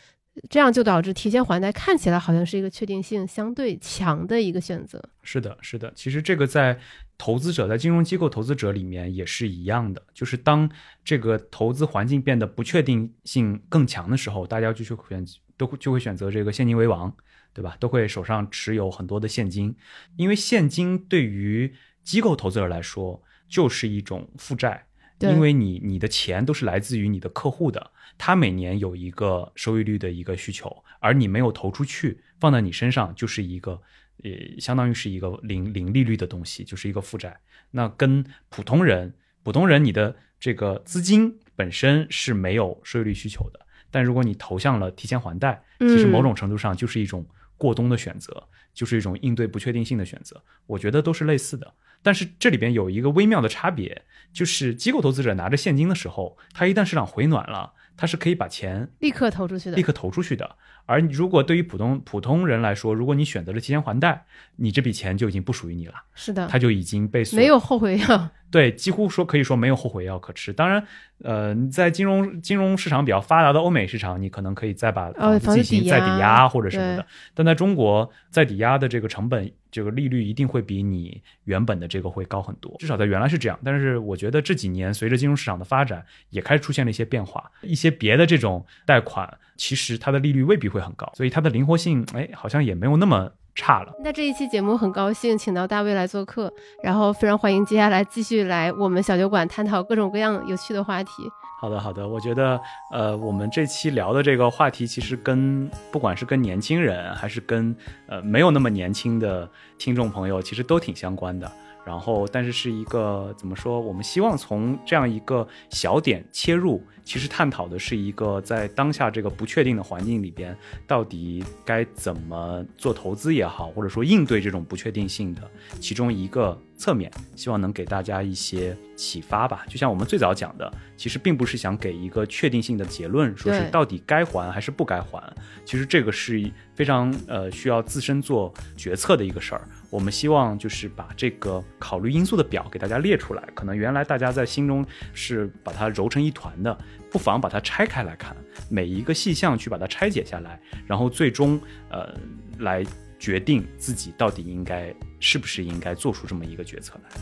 这样就导致提前还贷看起来好像是一个确定性相对强的一个选择。是的，是的，其实这个在投资者在金融机构投资者里面也是一样的，就是当这个投资环境变得不确定性更强的时候，大家就去选都就会选择这个现金为王，对吧？都会手上持有很多的现金，因为现金对于机构投资者来说。就是一种负债，因为你你的钱都是来自于你的客户的，他每年有一个收益率的一个需求，而你没有投出去，放在你身上就是一个呃相当于是一个零零利率的东西，就是一个负债。那跟普通人，普通人你的这个资金本身是没有收益率需求的，但如果你投向了提前还贷，其实某种程度上就是一种过冬的选择，就是一种应对不确定性的选择。我觉得都是类似的，但是这里边有一个微妙的差别，就是机构投资者拿着现金的时候，他一旦市场回暖了，他是可以把钱立刻投出去的，立刻投出去的。而如果对于普通普通人来说，如果你选择了提前还贷，你这笔钱就已经不属于你了。是的，它就已经被没有后悔药。对，几乎说可以说没有后悔药可吃。当然，呃，在金融金融市场比较发达的欧美市场，你可能可以再把房子进行再抵押或者什么的。但在中国，再抵押的这个成本，这个利率一定会比你原本的这个会高很多。至少在原来是这样。但是我觉得这几年随着金融市场的发展，也开始出现了一些变化。一些别的这种贷款，其实它的利率未必会很高，所以它的灵活性，哎，好像也没有那么。差了。那这一期节目很高兴请到大卫来做客，然后非常欢迎接下来继续来我们小酒馆探讨各种各样有趣的话题。好的，好的，我觉得呃，我们这期聊的这个话题其实跟不管是跟年轻人还是跟呃没有那么年轻的听众朋友，其实都挺相关的。然后，但是是一个怎么说？我们希望从这样一个小点切入，其实探讨的是一个在当下这个不确定的环境里边，到底该怎么做投资也好，或者说应对这种不确定性的其中一个。侧面希望能给大家一些启发吧，就像我们最早讲的，其实并不是想给一个确定性的结论，说是到底该还还是不该还。其实这个是非常呃需要自身做决策的一个事儿。我们希望就是把这个考虑因素的表给大家列出来，可能原来大家在心中是把它揉成一团的，不妨把它拆开来看，每一个细项去把它拆解下来，然后最终呃来。决定自己到底应该是不是应该做出这么一个决策来。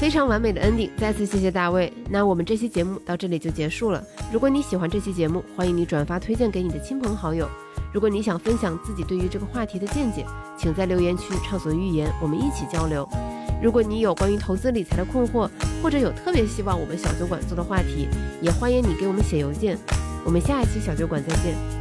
非常完美的 ending，再次谢谢大卫。那我们这期节目到这里就结束了。如果你喜欢这期节目，欢迎你转发推荐给你的亲朋好友。如果你想分享自己对于这个话题的见解，请在留言区畅所欲言，我们一起交流。如果你有关于投资理财的困惑，或者有特别希望我们小酒馆做的话题，也欢迎你给我们写邮件。我们下一期小酒馆再见。